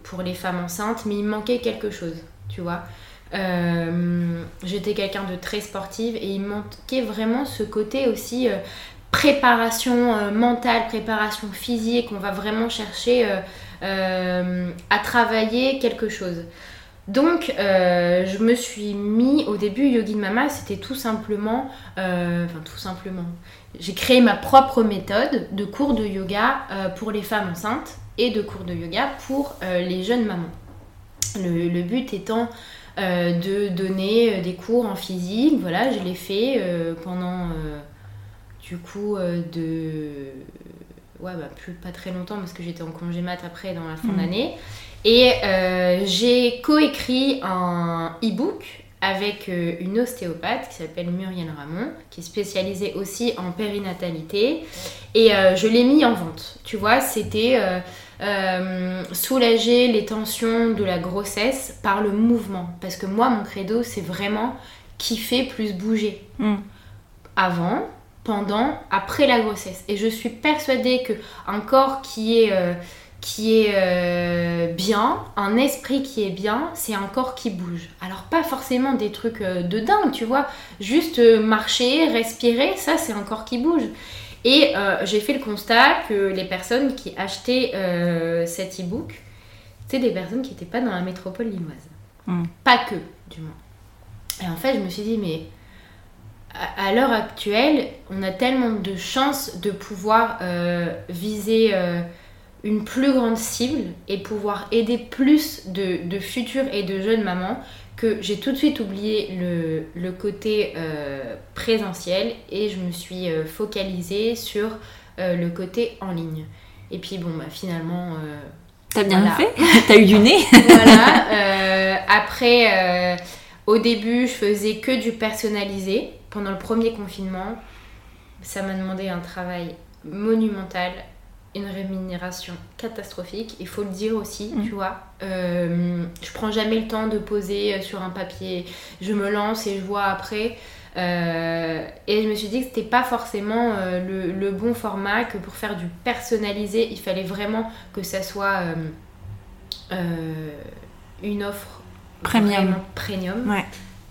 pour les femmes enceintes, mais il manquait quelque chose, tu vois. J'étais quelqu'un de très sportive et il manquait vraiment ce côté aussi préparation euh, mentale, préparation physique, on va vraiment chercher euh, euh, à travailler quelque chose. Donc, je me suis mis au début Yogi Mama, c'était tout simplement, enfin tout simplement, j'ai créé ma propre méthode de cours de yoga pour les femmes enceintes et de cours de yoga pour les jeunes mamans. Le, but étant de donner des cours en physique, voilà, je l'ai fait pendant du coup, euh, de. Ouais, bah, plus pas très longtemps parce que j'étais en congé mat après dans la fin mm. d'année. Et euh, j'ai coécrit un e-book avec euh, une ostéopathe qui s'appelle Muriel Ramon, qui est spécialisée aussi en périnatalité. Et je l'ai mis en vente. Tu vois, c'était soulager les tensions de la grossesse par le mouvement. Parce que moi, mon credo, c'est vraiment kiffer plus bouger. Mm. Avant, pendant, après la grossesse. Et je suis persuadée que un corps qui est, euh, qui est euh, bien, un esprit qui est bien, c'est un corps qui bouge. Alors pas forcément des trucs euh, de dingue, tu vois, juste marcher, respirer, ça c'est un corps qui bouge. Et j'ai fait le constat que les personnes qui achetaient cet e-book, c'était des personnes qui n'étaient pas dans la métropole lilloise. Hmm. Pas que, du moins. Et en fait, je me suis dit, mais à, l'heure actuelle, on a tellement de chances de pouvoir euh, viser euh, une plus grande cible et pouvoir aider plus de, futures et de jeunes mamans que j'ai tout de suite oublié le, côté euh, présentiel et je me suis focalisée sur le côté en ligne. Et puis bon, bah, finalement... T'as bien fait T'as eu du nez Voilà. après, au début, je faisais que du personnalisé pendant le premier confinement, ça m'a demandé un travail monumental, une rémunération catastrophique, il faut le dire aussi, mm. tu vois. Euh, je prends jamais le temps de poser sur un papier, je me lance et je vois après. Euh, et je me suis dit que c'était pas forcément euh, le, bon format, que pour faire du personnalisé, il fallait vraiment que ça soit une offre premium. premium. Ouais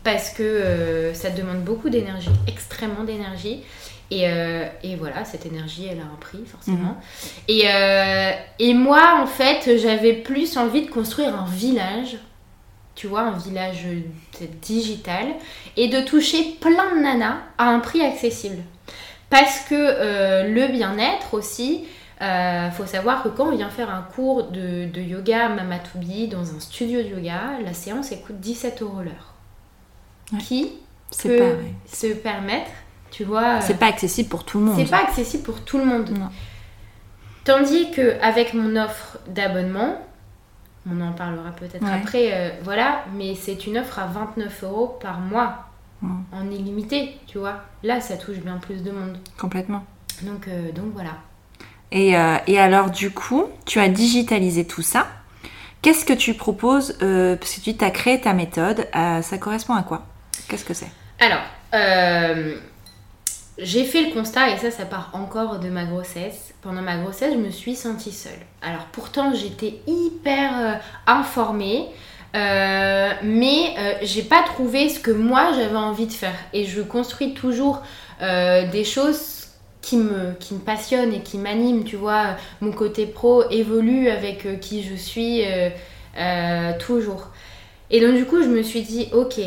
parce que euh, ça demande beaucoup d'énergie, extrêmement d'énergie. Et, euh, et, voilà, cette énergie, elle a un prix, forcément. Mhm. Et, euh, et, moi, en fait, j'avais plus envie de construire un village tu vois, un village digital, et de toucher plein de nanas à un prix accessible. Parce que le bien-être aussi, euh, faut savoir que quand on vient faire un cours de, de yoga Mamatubi dans un studio de yoga, la séance elle coûte 17 euros l'heure. Qui peut se permettre, tu vois. C'est pas accessible pour tout le monde. C'est pas accessible pour tout le monde. Tandis que avec mon offre d'abonnement, on en parlera peut-être après, euh, voilà, mais c'est une offre à 29 euros par mois en illimité, tu vois. Là, ça touche bien plus de monde. Complètement. Donc, euh, donc voilà. Et, euh, et, alors, du coup, tu as digitalisé tout ça. Qu'est-ce que tu proposes Parce que tu as créé ta méthode. ça correspond à quoi? Qu'est-ce que c'est Alors, j'ai fait le constat, et ça, ça part encore de ma grossesse. Pendant ma grossesse, je me suis sentie seule. Alors pourtant, j'étais hyper euh, informée, euh, mais euh, j'ai pas trouvé ce que moi j'avais envie de faire. Et je construis toujours des choses qui me, qui me passionnent et qui m'animent. Tu vois, mon côté pro évolue avec qui je suis toujours. Et donc, du coup, je me suis dit, ok,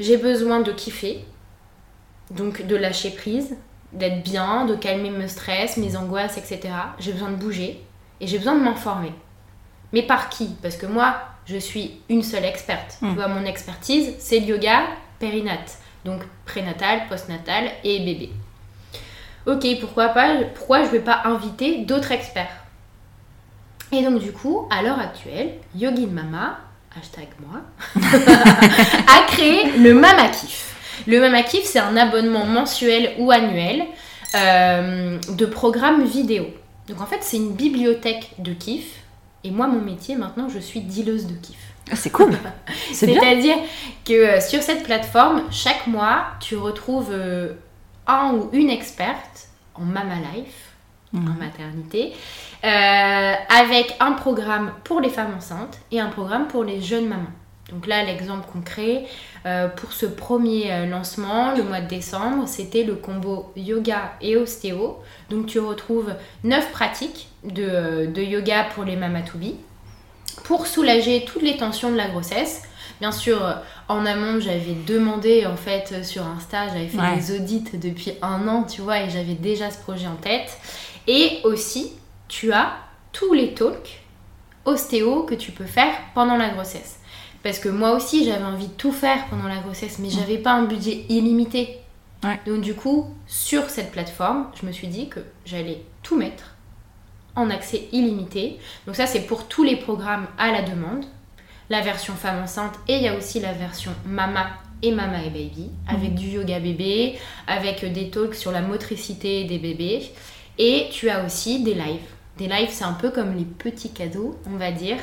j'ai besoin de kiffer donc de lâcher prise, d'être bien, de calmer mes stress, mes angoisses, etc. J'ai besoin de bouger et j'ai besoin de m'informer. Mais par qui? Parce que moi, je suis une seule experte. Tu hmm. vois, mon expertise, c'est le yoga périnate. Donc prénatal, postnatal et bébé. Ok, pourquoi pas? Pourquoi je ne vais pas inviter d'autres experts? Et donc du coup, à l'heure actuelle, Yogin Mama, hashtag moi, a créé le Mama Kiff. Le Mama Kiff, c'est un abonnement mensuel ou annuel euh, de programmes vidéo. Donc en fait, c'est une bibliothèque de kiff. Et moi, mon métier, maintenant, je suis dealeuse de kiff. Ah, c'est cool. C'est-à-dire que euh, sur cette plateforme, chaque mois, tu retrouves euh, un ou une experte en Mama Life, en mhm. Maternité, avec un programme pour les femmes enceintes et un programme pour les jeunes mamans. Donc là, l'exemple concret, euh, pour ce premier euh, lancement, le mois de décembre, c'était le combo yoga et ostéo. Donc tu retrouves 9 pratiques de, euh, de yoga pour les mamatoubis pour soulager toutes les tensions de la grossesse. Bien sûr, en amont, j'avais demandé en fait sur Insta, j'avais fait des audits depuis un an, tu vois, et j'avais déjà ce projet en tête. Et aussi, tu as tous les talks ostéo que tu peux faire pendant la grossesse. Parce que moi aussi, j'avais envie de tout faire pendant la grossesse, mais j'avais pas un budget illimité. Donc du coup, sur cette plateforme, je me suis dit que j'allais tout mettre en accès illimité. Donc ça, c'est pour tous les programmes à la demande. La version femme enceinte et il y a aussi la version mama et mama et baby, avec mhm. du yoga bébé, avec des talks sur la motricité des bébés. Et tu as aussi des lives. Des lives, c'est un peu comme les petits cadeaux, on va dire.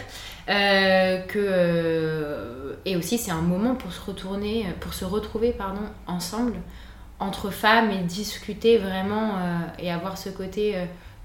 Euh, que, euh, et aussi, c'est un moment pour se retourner, pour se retrouver pardon, ensemble entre femmes et discuter vraiment euh, et avoir ce côté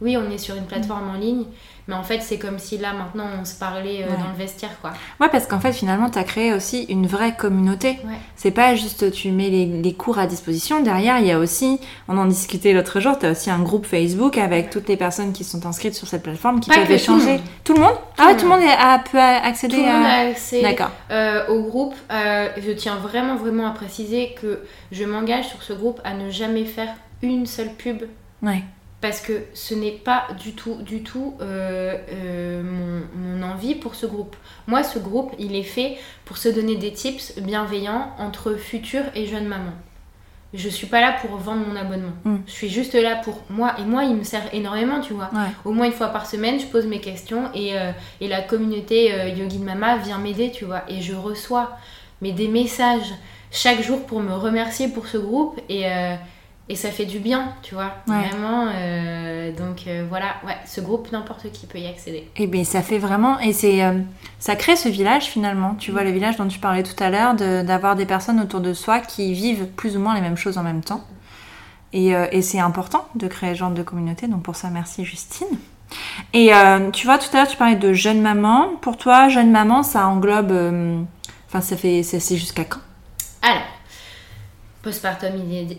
oui, on est sur une plateforme en ligne, mais en fait, c'est comme si là, maintenant, on se parlait euh, dans le vestiaire, quoi. Ouais, parce qu'en fait, finalement, tu as créé aussi une vraie communauté. C'est pas juste tu mets les, cours à disposition. Derrière, il y a aussi, on en discutait l'autre jour, tu as aussi un groupe Facebook avec toutes les personnes qui sont inscrites sur cette plateforme qui peuvent échanger. Tout le monde, Ah ouais, tout le monde a, peut accéder tout le monde a accès euh, au groupe. Euh, je tiens vraiment, vraiment à préciser que je m'engage sur ce groupe à ne jamais faire une seule pub. Ouais parce que ce n'est pas du tout, du tout euh, euh, mon, envie pour ce groupe. Moi, ce groupe, il est fait pour se donner des tips bienveillants entre futures et jeunes mamans. Je suis pas là pour vendre mon abonnement. Mm. Je suis juste là pour moi. Et moi, il me sert énormément, tu vois. Au moins une fois par semaine, je pose mes questions et, euh, et la communauté Yogin Mama vient m'aider, tu vois. Et je reçois mais des messages chaque jour pour me remercier pour ce groupe. Et, et ça fait du bien, tu vois, vraiment. Euh, donc euh, voilà, ouais, ce groupe, n'importe qui peut y accéder. Et eh bien ça fait vraiment, et c'est, euh, ça crée ce village finalement, tu vois, le village dont tu parlais tout à l'heure, d'avoir des personnes autour de soi qui vivent plus ou moins les mêmes choses en même temps. Et, et c'est important de créer ce genre de communauté, donc pour ça, merci Justine. Et tu vois, tout à l'heure, tu parlais de jeune maman. Pour toi, jeune maman, ça englobe. Enfin, ça fait. C'est jusqu'à quand? Alors, postpartum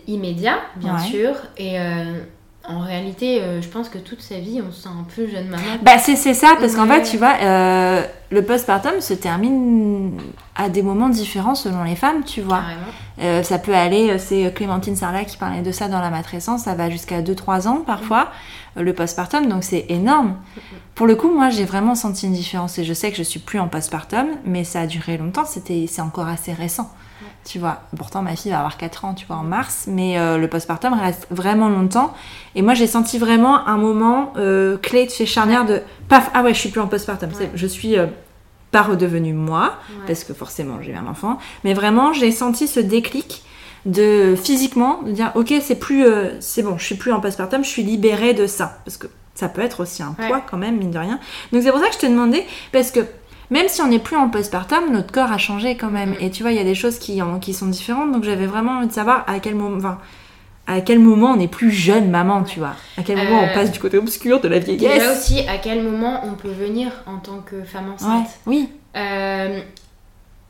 immédiat, bien sûr. Et euh, en réalité, euh, je pense que toute sa vie, on se sent un peu jeune maman. Bah, c'est ça, parce qu'en Ouais. fait, tu vois, euh, le postpartum se termine à des moments différents selon les femmes, tu vois. Ça peut aller, c'est Clémentine Sarlat qui parlait de ça dans la matrescence, ça va jusqu'à 2-3 ans parfois, euh, le postpartum, donc c'est énorme. Pour le coup, moi j'ai vraiment senti une différence et je sais que je suis plus en postpartum, mais ça a duré longtemps, c'était, c'est encore assez récent. Tu vois, pourtant ma fille va avoir 4 ans, tu vois, en mars, mais euh, le postpartum reste vraiment longtemps. Et moi j'ai senti vraiment un moment euh, clé chez charnière de paf, ah ouais, je suis plus en postpartum, Ouais. je suis euh, pas redevenue moi, Ouais. parce que forcément j'ai eu un enfant, mais vraiment j'ai senti ce déclic de physiquement de dire ok c'est plus c'est bon je suis plus en postpartum je suis libérée de ça parce que ça peut être aussi un Ouais. poids quand même mine de rien donc c'est pour ça que je te demandais parce que même si on n'est plus en postpartum notre corps a changé quand même. Mhm. et tu vois il y a des choses qui, en- qui sont différentes. Donc j'avais vraiment envie de savoir à quel moment enfin, à quel moment on est plus jeune maman tu vois. À quel moment Euh, on passe du côté obscur de la vieillesse. aussi, à quel moment on peut venir en tant que femme ouais enceinte oui. Euh,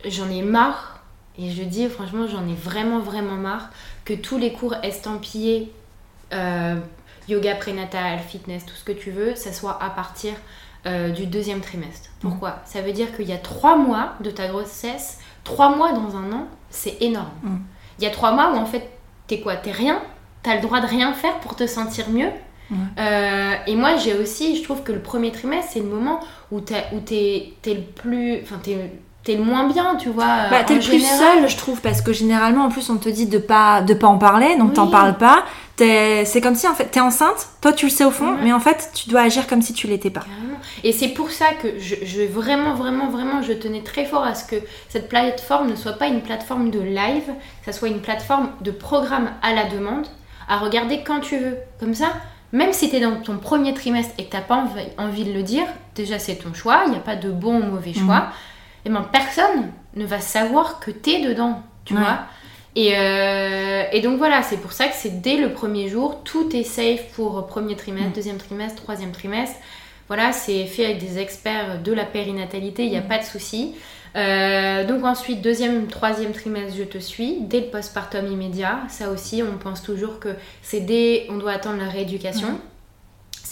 J'en ai marre, et je le dis franchement, j'en ai vraiment, vraiment marre que tous les cours estampillés, euh, yoga prénatal, fitness, tout ce que tu veux, ça soit à partir euh, du deuxième trimestre. Pourquoi? Ça veut dire qu'il y a trois mois de ta grossesse, trois mois dans un an, c'est énorme. Mm. Il y a trois mois où en fait, t'es quoi? T'es rien T'as le droit de rien faire pour te sentir mieux. Euh, et moi, j'ai aussi, je trouve que le premier trimestre, c'est le moment où t'es le plus. Enfin, t'es t'es le moins bien, tu vois. Bah, t'es le plus seul, je trouve, parce que généralement, en plus, on te dit de pas, de pas en parler, donc Oui. t'en parles pas. T'es- C'est comme si, en fait, t'es enceinte, toi tu le sais au fond, mais en fait, tu dois agir comme si tu l'étais pas. Carrément. Et c'est pour ça que je, je vraiment, vraiment, vraiment, je tenais très fort à ce que cette plateforme ne soit pas une plateforme de live, que ça soit une plateforme de programme à la demande, à regarder quand tu veux. Comme ça, même si tu es dans ton premier trimestre et que tu n'as pas envie, envie de le dire, déjà c'est ton choix, il n'y a pas de bon ou mauvais Mhm. choix, et ben personne ne va savoir que tu es dedans, tu Ouais. vois. Et, euh, et donc voilà, c'est pour ça que c'est dès le premier jour, tout est safe pour premier trimestre, Mm. deuxième trimestre, troisième trimestre. Voilà, c'est fait avec des experts de la périnatalité, il n'y a Mm. pas de souci. Euh, donc ensuite, deuxième, troisième trimestre, je te suis. Dès le postpartum immédiat, ça aussi, on pense toujours que c'est dès, on doit attendre la rééducation. Mm.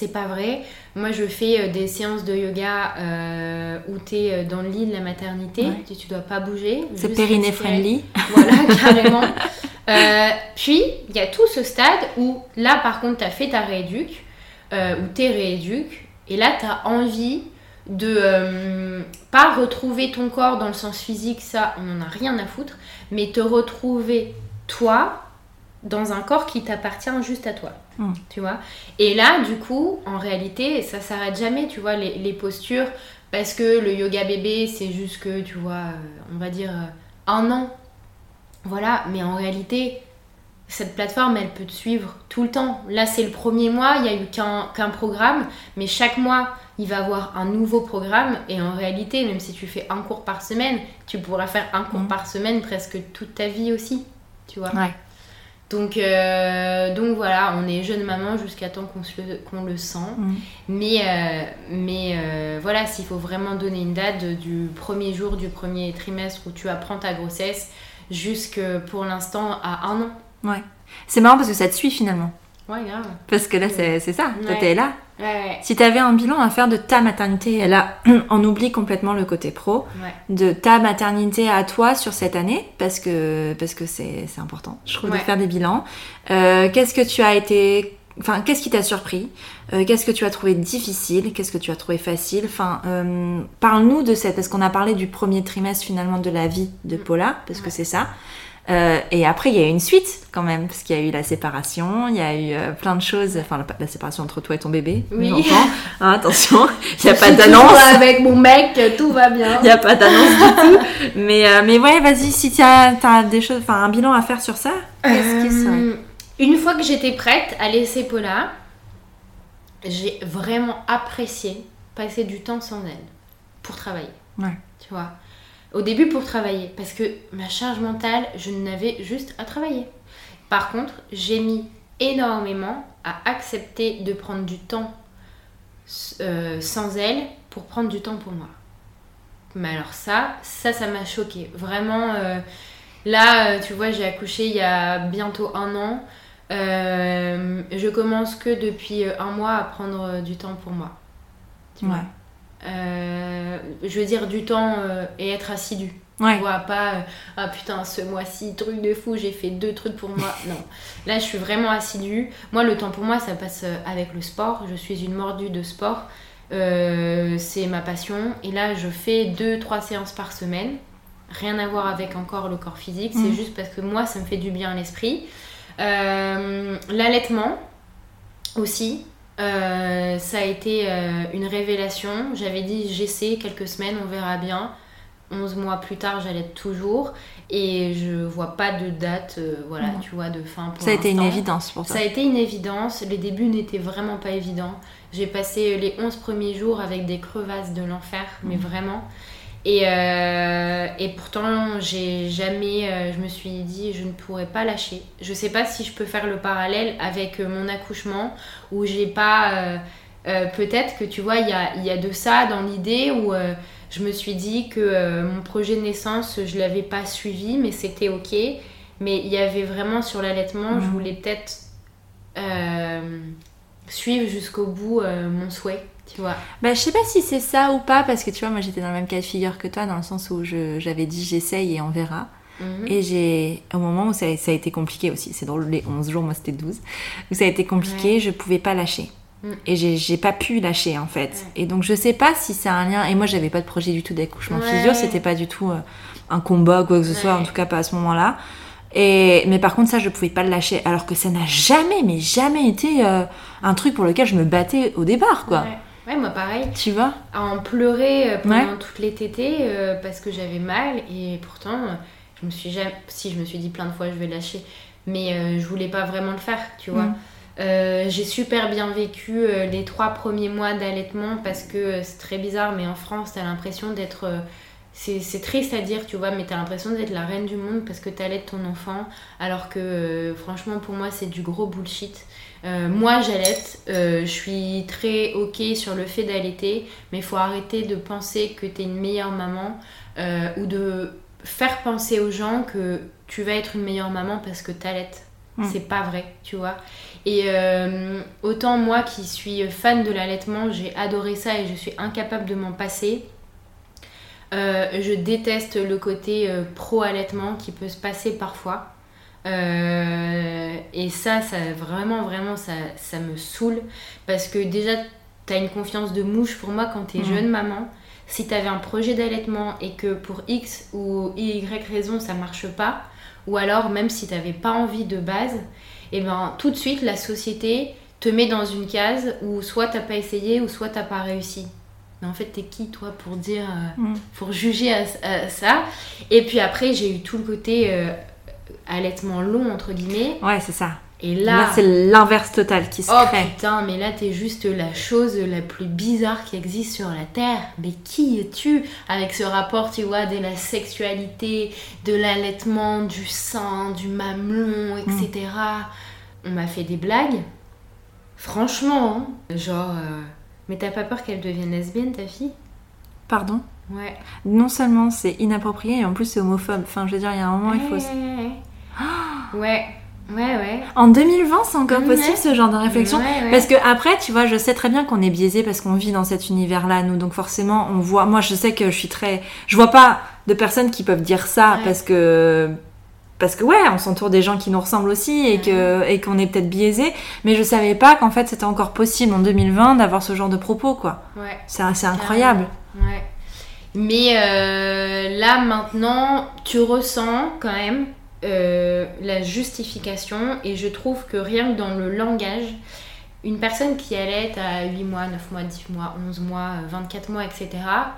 C'est pas vrai. Moi, je fais euh, des séances de yoga euh, où tu es dans le lit de la maternité. Ouais. Tu, tu dois pas bouger. C'est périnée friendly. Voilà, carrément. Euh, puis, il y a tout ce stade où, là, par contre, tu as fait ta rééduque, euh, ou t'es rééduque, et là, tu as envie de euh, pas retrouver ton corps dans le sens physique, ça, on n'en a rien à foutre, mais te retrouver toi dans un corps qui t'appartient juste à toi. Mm. Tu vois Et là, du coup, en réalité, ça s'arrête jamais, tu vois, les, les postures, parce que le yoga bébé, c'est juste que, tu vois, euh, on va dire euh, un an. Voilà, mais en réalité, cette plateforme, elle peut te suivre tout le temps. Là, c'est le premier mois, il n'y a eu qu'un qu'un programme, mais chaque mois, il va avoir un nouveau programme. Et en réalité, même si tu fais un cours par semaine, tu pourras faire un cours Mhm. par semaine presque toute ta vie aussi. Tu vois Ouais. Donc, euh, donc voilà, on est jeune maman jusqu'à temps qu'on se le- qu'on le sent. Mm. Mais, euh, mais euh, voilà, s'il faut vraiment donner une date du premier jour du premier trimestre où tu apprends ta grossesse jusque pour l'instant à un an. Ouais. C'est marrant parce que ça te suit finalement. Ouais, grave. Parce que là, c'est c'est ça. Toi, t'es là. Ouais. Si t'avais un bilan à faire de ta maternité, et là, on oublie complètement le côté pro, ouais. de ta maternité à toi sur cette année, parce que parce que c'est important, je trouve, Ouais. de faire des bilans. Euh, qu'est-ce que tu as été... Enfin, qu'est-ce qui t'a surpris? Euh, Qu'est-ce que tu as trouvé difficile? Qu'est-ce que tu as trouvé facile? Enfin, euh, parle-nous de cette... Parce qu'on a parlé du premier trimestre, finalement, de la vie de Mm. Paula, parce que c'est ça. Euh, et après, il y a eu une suite quand même, parce qu'il y a eu la séparation, il y a eu euh, plein de choses, enfin la, la séparation entre toi et ton bébé, Oui. j'entends. Hein, attention, il n'y a pas d'annonce. Avec mon mec, tout va bien. Il n'y a pas d'annonce du tout. Mais, euh, mais ouais, vas-y, si tu as, des choses, enfin un bilan à faire sur ça, qu'est-ce serait Euh, Une fois que j'étais prête à laisser Paula, j'ai vraiment apprécié passer du temps sans elle pour travailler. Ouais. Tu vois. Au début pour travailler, parce que ma charge mentale, je n'avais juste à travailler. Par contre, j'ai mis énormément à accepter de prendre du temps euh, sans elle pour prendre du temps pour moi. Mais alors ça, ça, ça m'a choqué. Vraiment, euh, là, euh, tu vois, j'ai accouché il y a bientôt un an. Euh, je commence que depuis un mois à prendre du temps pour moi. Tu vois Euh, je veux dire du temps euh, et être assidu. Ouais. Tu vois, pas euh, ah putain, ce mois-ci, truc de fou, j'ai fait deux trucs pour moi. Non. Là, je suis vraiment assidue. Moi, le temps pour moi, ça passe avec le sport. Je suis une mordue de sport. C'est ma passion. Et là, je fais deux, trois séances par semaine. Rien à voir avec encore le corps physique. C'est Mhm. juste parce que moi, ça me fait du bien à l'esprit. L'allaitement aussi. Euh, ça a été euh, une révélation. J'avais dit j'essaie quelques semaines, on verra bien. 11 mois plus tard, j'allais toujours. Et je vois pas de date, euh, voilà, Mhm. tu vois, de fin pour Ça a été une évidence pour toi. Ça a été une évidence. Les débuts n'étaient vraiment pas évidents. J'ai passé les 11 premiers jours avec des crevasses de l'enfer, mais vraiment. Et, euh, et pourtant, j'ai jamais. euh, je me suis dit, je ne pourrais pas lâcher. Je sais pas si je peux faire le parallèle avec euh, mon accouchement, où j'ai pas. euh, Peut-être que tu vois, il y a, y a de ça dans l'idée où je me suis dit que mon projet de naissance, je l'avais pas suivi, mais c'était ok. Mais il y avait vraiment sur l'allaitement, je Mhm. voulais peut-être suivre jusqu'au bout mon souhait, tu vois. Bah, je sais pas si c'est ça ou pas, parce que tu vois, moi j'étais dans le même cas de figure que toi, dans le sens où je- j'avais dit j'essaye et on verra. Mhm. Et j'ai, au moment où ça, ça a été compliqué aussi, c'est drôle, les 11 jours, moi c'était 12, où ça a été compliqué, Ouais. je pouvais pas lâcher. Mm. Et j'ai pas pu lâcher en fait. Et donc je sais pas si c'est un lien. Et moi j'avais pas de projet du tout d'accouchement Ouais. c'était pas du tout euh, un combat quoi que ce soit, en tout cas pas à ce moment-là. Et, mais par contre ça je pouvais pas le lâcher, alors que ça n'a jamais, mais jamais été euh, un truc pour lequel je me battais au départ quoi. Ouais. Ouais, moi pareil. Tu vois À en pleurer euh, pendant Ouais. toutes les tétées euh, parce que j'avais mal et pourtant euh, je me suis jamais. Si, je me suis dit plein de fois je vais lâcher, mais euh, je voulais pas vraiment le faire, tu vois. Mm. Euh, j'ai super bien vécu les trois premiers mois d'allaitement parce que c'est très bizarre, mais en France, t'as l'impression d'être. c'est triste à dire, tu vois, mais t'as l'impression d'être la reine du monde parce que t'allaites ton enfant, alors que franchement, pour moi, c'est du gros bullshit. Euh, moi, j'allaite, euh, je suis très ok sur le fait d'allaiter, mais il faut arrêter de penser que t'es une meilleure maman euh, ou de faire penser aux gens que tu vas être une meilleure maman parce que t'allaites. Mm. C'est pas vrai, tu vois. Et autant moi qui suis fan de l'allaitement, j'ai adoré ça et je suis incapable de m'en passer. Je déteste le côté pro-allaitement qui peut se passer parfois. Euh, et ça, ça vraiment, vraiment, ça, ça me saoule. Parce que déjà, t'as une confiance de mouche pour moi quand t'es Mhm. jeune maman. Si t'avais un projet d'allaitement et que pour X ou Y raison ça marche pas, ou alors même si t'avais pas envie de base, et ben tout de suite la société te met dans une case où soit t'as pas essayé ou soit t'as pas réussi. Mais en fait, t'es qui toi pour dire, euh, Mm. pour juger à, à ça? Et puis après, j'ai eu tout le côté euh, allaitement long entre guillemets. Ouais, c'est ça. Et Là, là, c'est l'inverse total qui se oh crée. putain, mais là t'es juste la chose la plus bizarre qui existe sur la terre. Mais qui es-tu avec ce rapport, tu vois, de la sexualité, de l'allaitement, du sein, du mamelon, etc. On m'a fait des blagues. Franchement, hein. genre, euh, mais t'as pas peur qu'elle devienne lesbienne, ta fille? Pardon? Ouais. Non seulement c'est inapproprié, et en plus c'est homophobe. Enfin, je veux dire, il y a un moment, il faut... Ouais, ouais, ouais. En 2020, c'est encore Ouais. possible ce genre de réflexion Ouais. Parce que après, tu vois, je sais très bien qu'on est biaisé parce qu'on vit dans cet univers-là, nous. Donc forcément, on voit. Moi, je sais que je suis très. Je vois pas de personnes qui peuvent dire ça parce que. Parce que ouais, on s'entoure des gens qui nous ressemblent aussi et que et qu'on est peut-être biaisé. Mais je savais pas qu'en fait c'était encore possible en 2020 d'avoir ce genre de propos, quoi. Ouais. C'est c'est incroyable. Ouais. Mais euh, là maintenant, tu ressens quand même euh, la justification et je trouve que rien que dans le langage, une personne qui allait à 8 mois, 9 mois, 10 mois, 11 mois, euh, 24 mois, etc.,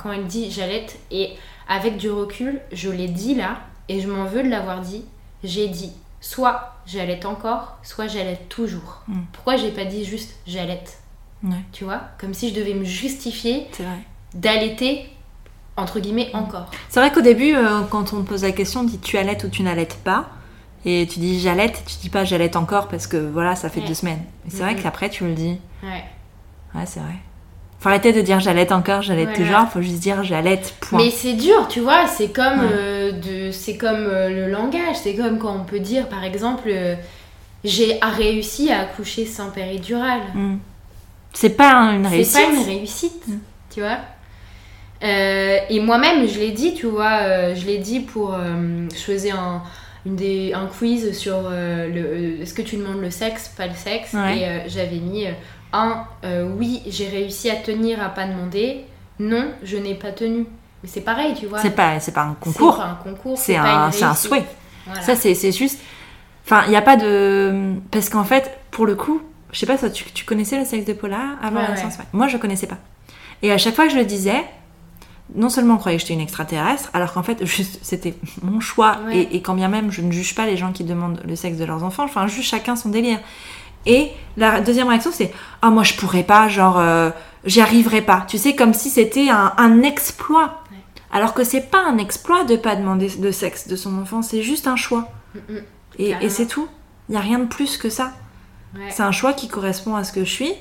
quand elle dit j'allaite, et avec du recul, je l'ai dit là, et je m'en veux de l'avoir dit, j'ai dit soit j'allaite encore, soit j'allaite toujours. Mm. Pourquoi j'ai pas dit juste j'allaite Ouais. Tu vois? Comme si je devais me justifier d'allaiter entre guillemets encore. C'est vrai qu'au début, euh, quand on te pose la question, on dit tu allaites ou tu n'allaites pas? Et tu dis j'allaite, tu dis pas j'allaite encore parce que voilà, ça fait Ouais. deux semaines. Et c'est vrai qu'après tu le dis. Ouais. Ouais, c'est vrai. Faut arrêter de dire j'allaite encore, j'allaite Voilà. toujours, faut juste dire j'allaite, point. Mais c'est dur, tu vois, c'est comme Ouais. euh, de c'est comme euh, le langage, c'est comme quand on peut dire par exemple j'ai réussi à accoucher sans péridurale. Mm. C'est pas une réussite. C'est pas une réussite, Mm. tu vois. Euh, et moi-même, je l'ai dit, tu vois, euh, je l'ai dit pour. euh, je faisais un, une des, un quiz sur euh, le. Est-ce que tu demandes le sexe, pas le sexe? Ouais. Et j'avais mis un, oui, j'ai réussi à tenir à pas demander. Non, je n'ai pas tenu. Mais c'est pareil, tu vois. C'est pas, c'est pas un C'est concours. pas un concours. C'est un, c'est un souhait. Voilà. Ça, c'est c'est juste. Enfin, il n'y a pas de. Parce qu'en fait, pour le coup, je sais pas, toi, tu, tu connaissais le sexe de Paula avant Ouais, la ouais. Moi, je connaissais pas. Et à chaque fois que je le disais, non seulement on croyait que j'étais une extraterrestre, alors qu'en fait, c'était mon choix. Ouais. Et, et quand bien même, je ne juge pas les gens qui demandent le sexe de leurs enfants, enfin, juste chacun son délire. Et la deuxième réaction, c'est Ah, moi, je pourrais pas, genre, euh, j'y arriverai pas. Tu sais, comme si c'était un, un exploit. Ouais. Alors que c'est pas un exploit de pas demander de sexe de son enfant, c'est juste un choix. Mm, mm. Et, c'est tout. Il n'y a rien de plus que ça. Ouais. C'est un choix qui correspond à ce que je suis,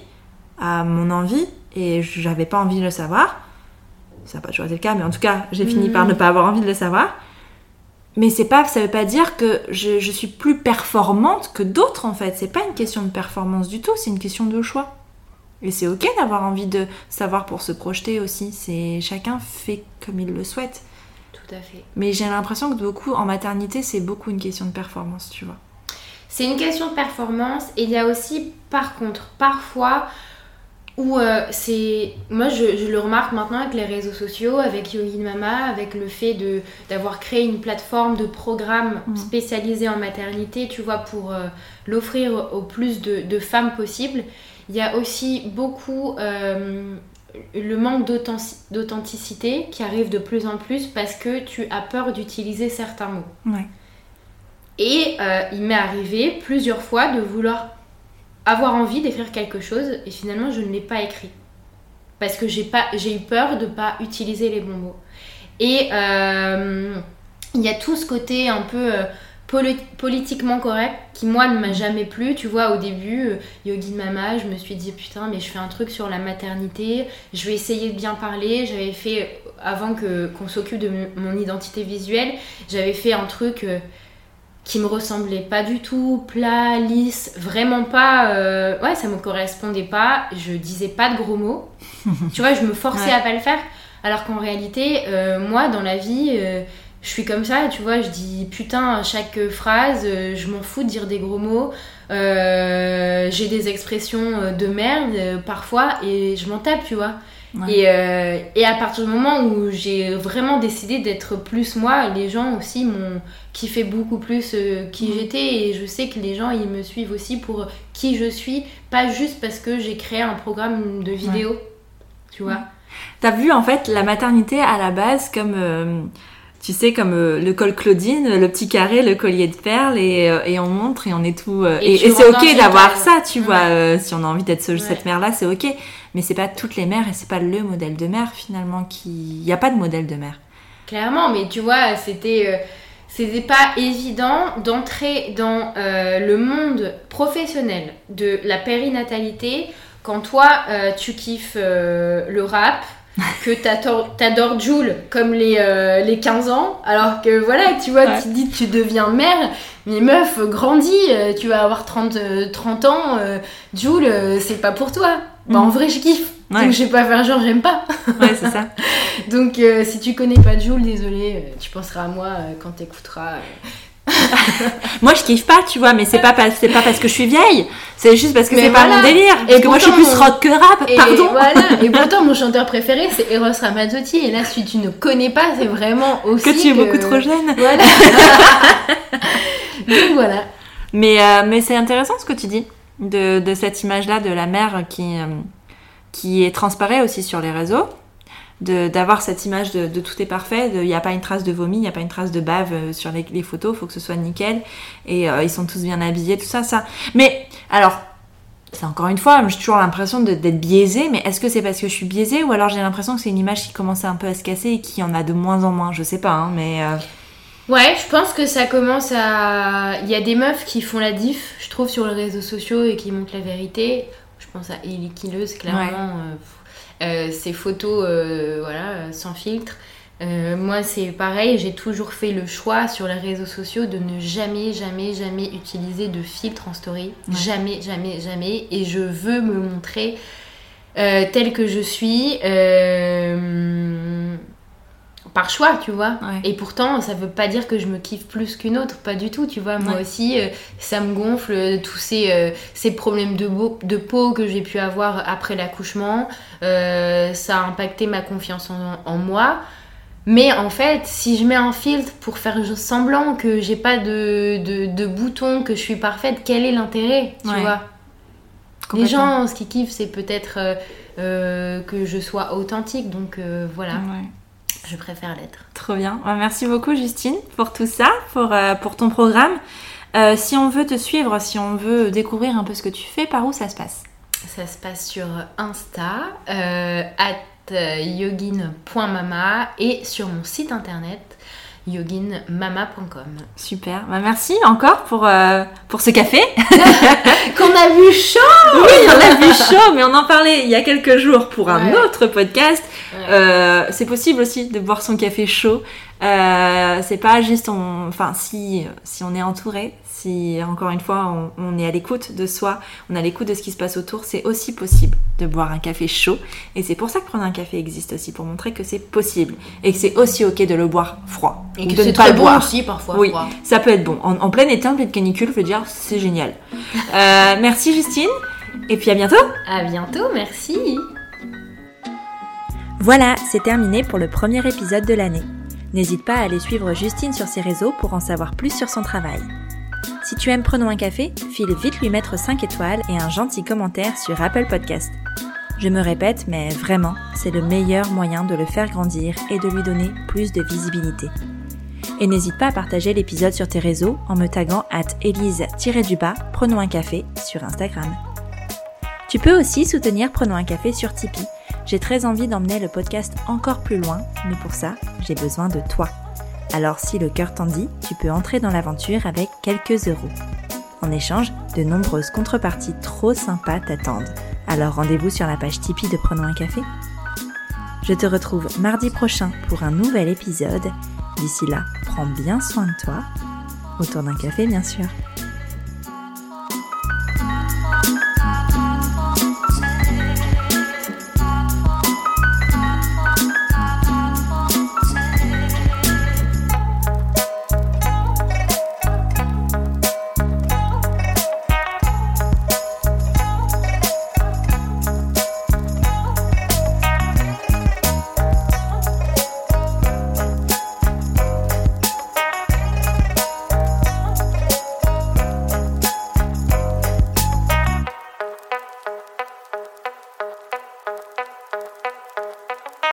à mon envie, et j'avais pas envie de le savoir. Ça n'a pas toujours été le cas, mais en tout cas, j'ai fini par ne pas avoir envie de le savoir. Mais c'est pas, ça veut pas dire que je, je suis plus performante que d'autres en fait. C'est pas une question de performance du tout, c'est une question de choix. Et c'est ok d'avoir envie de savoir pour se projeter aussi. C'est chacun fait comme il le souhaite. Tout à fait. Mais j'ai l'impression que beaucoup en maternité, c'est beaucoup une question de performance, tu vois. C'est une question de performance et il y a aussi par contre parfois où euh, c'est moi je, je le remarque maintenant avec les réseaux sociaux avec Yogi Mama avec le fait de d'avoir créé une plateforme de programmes Mhm. spécialisés en maternité tu vois pour euh, l'offrir au plus de, de femmes possible il y a aussi beaucoup euh, le manque d'authentic- d'authenticité qui arrive de plus en plus parce que tu as peur d'utiliser certains mots Ouais. et il m'est arrivé plusieurs fois de vouloir avoir envie d'écrire quelque chose et finalement je ne l'ai pas écrit. Parce que j'ai eu peur de pas utiliser les bons mots. Et euh, il y a tout ce côté un peu euh, poli- politiquement correct qui moi ne m'a jamais plu. Tu vois au début euh, Yogi Mama, je me suis dit putain mais je fais un truc sur la maternité, je vais essayer de bien parler. J'avais fait avant que qu'on s'occupe de mon- identité visuelle, j'avais fait un truc qui me ressemblait pas du tout, plat, lisse, vraiment pas. euh, Ouais, ça me correspondait pas. Je disais pas de gros mots. tu vois, je me forçais Ouais. à pas le faire. Alors qu'en réalité, euh, moi, dans la vie, euh, je suis comme ça. Tu vois, je dis putain à chaque phrase. je m'en fous de dire des gros mots. J'ai des expressions de merde parfois et je m'en tape, tu vois. Ouais. Et, euh, et à partir du moment où j'ai vraiment décidé d'être plus moi, les gens aussi m'ont kiffé beaucoup plus euh, qui j'étais et je sais que les gens ils me suivent aussi pour qui je suis, pas juste parce que j'ai créé un programme de vidéo, tu vois. T'as vu en fait la maternité à la base comme, euh, tu sais, comme euh, le col Claudine, le petit carré, le collier de perles et, euh, et on montre et on est tout. euh, Et et tu et c'est ok d'avoir ça, tu vois, Ouais. si on a envie d'être ce- Ouais. cette mère-là, c'est ok. Mais c'est pas toutes les mères et c'est pas le modèle de mère finalement qui. Il y a pas de modèle de mère. Clairement, mais tu vois, c'était c'était pas évident d'entrer dans le monde professionnel de la périnatalité quand toi tu kiffes le rap, que t'adores Joule comme les, euh, les 15 ans, alors que voilà, tu vois, Ouais. tu dis que tu deviens mère, mais meuf, grandis, euh, tu vas avoir 30, euh, 30 ans, euh, Joule, euh, c'est pas pour toi. Bah, en Mhm. vrai, je kiffe. Ouais. Donc, je vais pas faire genre, j'aime pas. Ouais, c'est ça. Donc euh, si tu connais pas Jules, désolé, euh, tu penseras à moi euh, quand t'écouteras. Moi, je kiffe pas, tu vois, mais c'est pas, pas- c'est pas parce que je suis vieille, c'est juste parce que c'est pas voilà. mon délire. Parce Et que moi, je suis plus rock que rap, Et pardon. voilà. Et pourtant mon chanteur préféré c'est Eros Ramazzotti. Et là si tu ne connais pas, c'est vraiment aussi Que tu es beaucoup trop jeune. Voilà. Donc voilà. Mais, euh, mais c'est intéressant ce que tu dis de, de cette image-là de la mère qui, euh, qui est transparaît aussi sur les réseaux. De- D'avoir cette image de, de tout est parfait, il n'y a pas une trace de vomi, il n'y a pas une trace de bave euh, sur les, les photos, il faut que ce soit nickel. Et euh, ils sont tous bien habillés, tout ça, ça. Mais alors, c'est encore une fois, j'ai toujours l'impression d'être biaisée, mais est-ce que c'est parce que je suis biaisée ou alors j'ai l'impression que c'est une image qui commence un peu à se casser et qui en a de moins en moins Je sais pas, hein, mais. euh, Ouais, je pense que ça commence à. Il y a des meufs qui font la diff, je trouve, sur les réseaux sociaux et qui montrent la vérité. Je pense à Ellie Killeuse, clairement. euh, ses photos, euh, voilà, euh, sans filtre. Euh, moi, c'est pareil, j'ai toujours fait le choix sur les réseaux sociaux de ne jamais, jamais, jamais utiliser de filtre en story. Jamais, jamais, jamais. Et je veux me montrer euh, telle que je suis. Euh, par choix, tu vois. Et pourtant, ça veut pas dire que je me kiffe plus qu'une autre, pas du tout, tu vois. Moi aussi, ça me gonfle tous ces, ces problèmes de, de, peau que j'ai pu avoir après l'accouchement. ça a impacté ma confiance en moi. Mais en fait, si je mets un filtre pour faire semblant que j'ai pas de, de, de bouton, que je suis parfaite, quel est l'intérêt Tu vois? Les gens, ce qu'ils kiffent, c'est peut-être euh, euh, que je sois authentique. Donc euh, voilà. Je préfère l'être. Trop bien. Bah, merci beaucoup, Justine, pour tout ça, pour, pour ton programme. si on veut te suivre, si on veut découvrir un peu ce que tu fais, par où ça se passe? Ça se passe sur Insta, at yogin.mama et sur mon site internet yoginmama.com. Super, bah, merci encore pour, euh, pour ce café. Qu'on a vu chaud Oui, on a vu chaud, mais on en parlait il y a quelques jours pour un autre podcast. Euh, c'est possible aussi de boire son café chaud. Euh, c'est pas juste, enfin, si, si on est entouré, si encore une fois on, est à l'écoute de soi, on est à l'écoute de ce qui se passe autour, c'est aussi possible de boire un café chaud. Et c'est pour ça que prendre un café existe aussi, pour montrer que c'est possible et que c'est aussi ok de le boire froid. Et que c'est très bon aussi parfois. Oui, ça peut être bon. En, plein été, en pleine canicule, je veux dire, c'est génial. Euh, merci Justine, et puis à bientôt. À bientôt, merci. Voilà, c'est terminé pour le premier épisode de l'année. N'hésite pas à aller suivre Justine sur ses réseaux pour en savoir plus sur son travail. Si tu aimes Prenons un café, file vite lui mettre 5 étoiles et un gentil commentaire sur Apple Podcast. Je me répète, mais vraiment, c'est le meilleur moyen de le faire grandir et de lui donner plus de visibilité. Et n'hésite pas à partager l'épisode sur tes réseaux en me taguant at Elise-du-bas Prenons un café sur Instagram. Tu peux aussi soutenir Prenons un café sur Tipeee. J'ai très envie d'emmener le podcast encore plus loin, mais pour ça, j'ai besoin de toi. Alors si le cœur t'en dit, tu peux entrer dans l'aventure avec quelques euros. En échange, de nombreuses contreparties trop sympas t'attendent. Alors rendez-vous sur la page Tipeee de Prenons un café. Je te retrouve mardi prochain pour un nouvel épisode. D'ici là, prends bien soin de toi. Autour d'un café, bien sûr.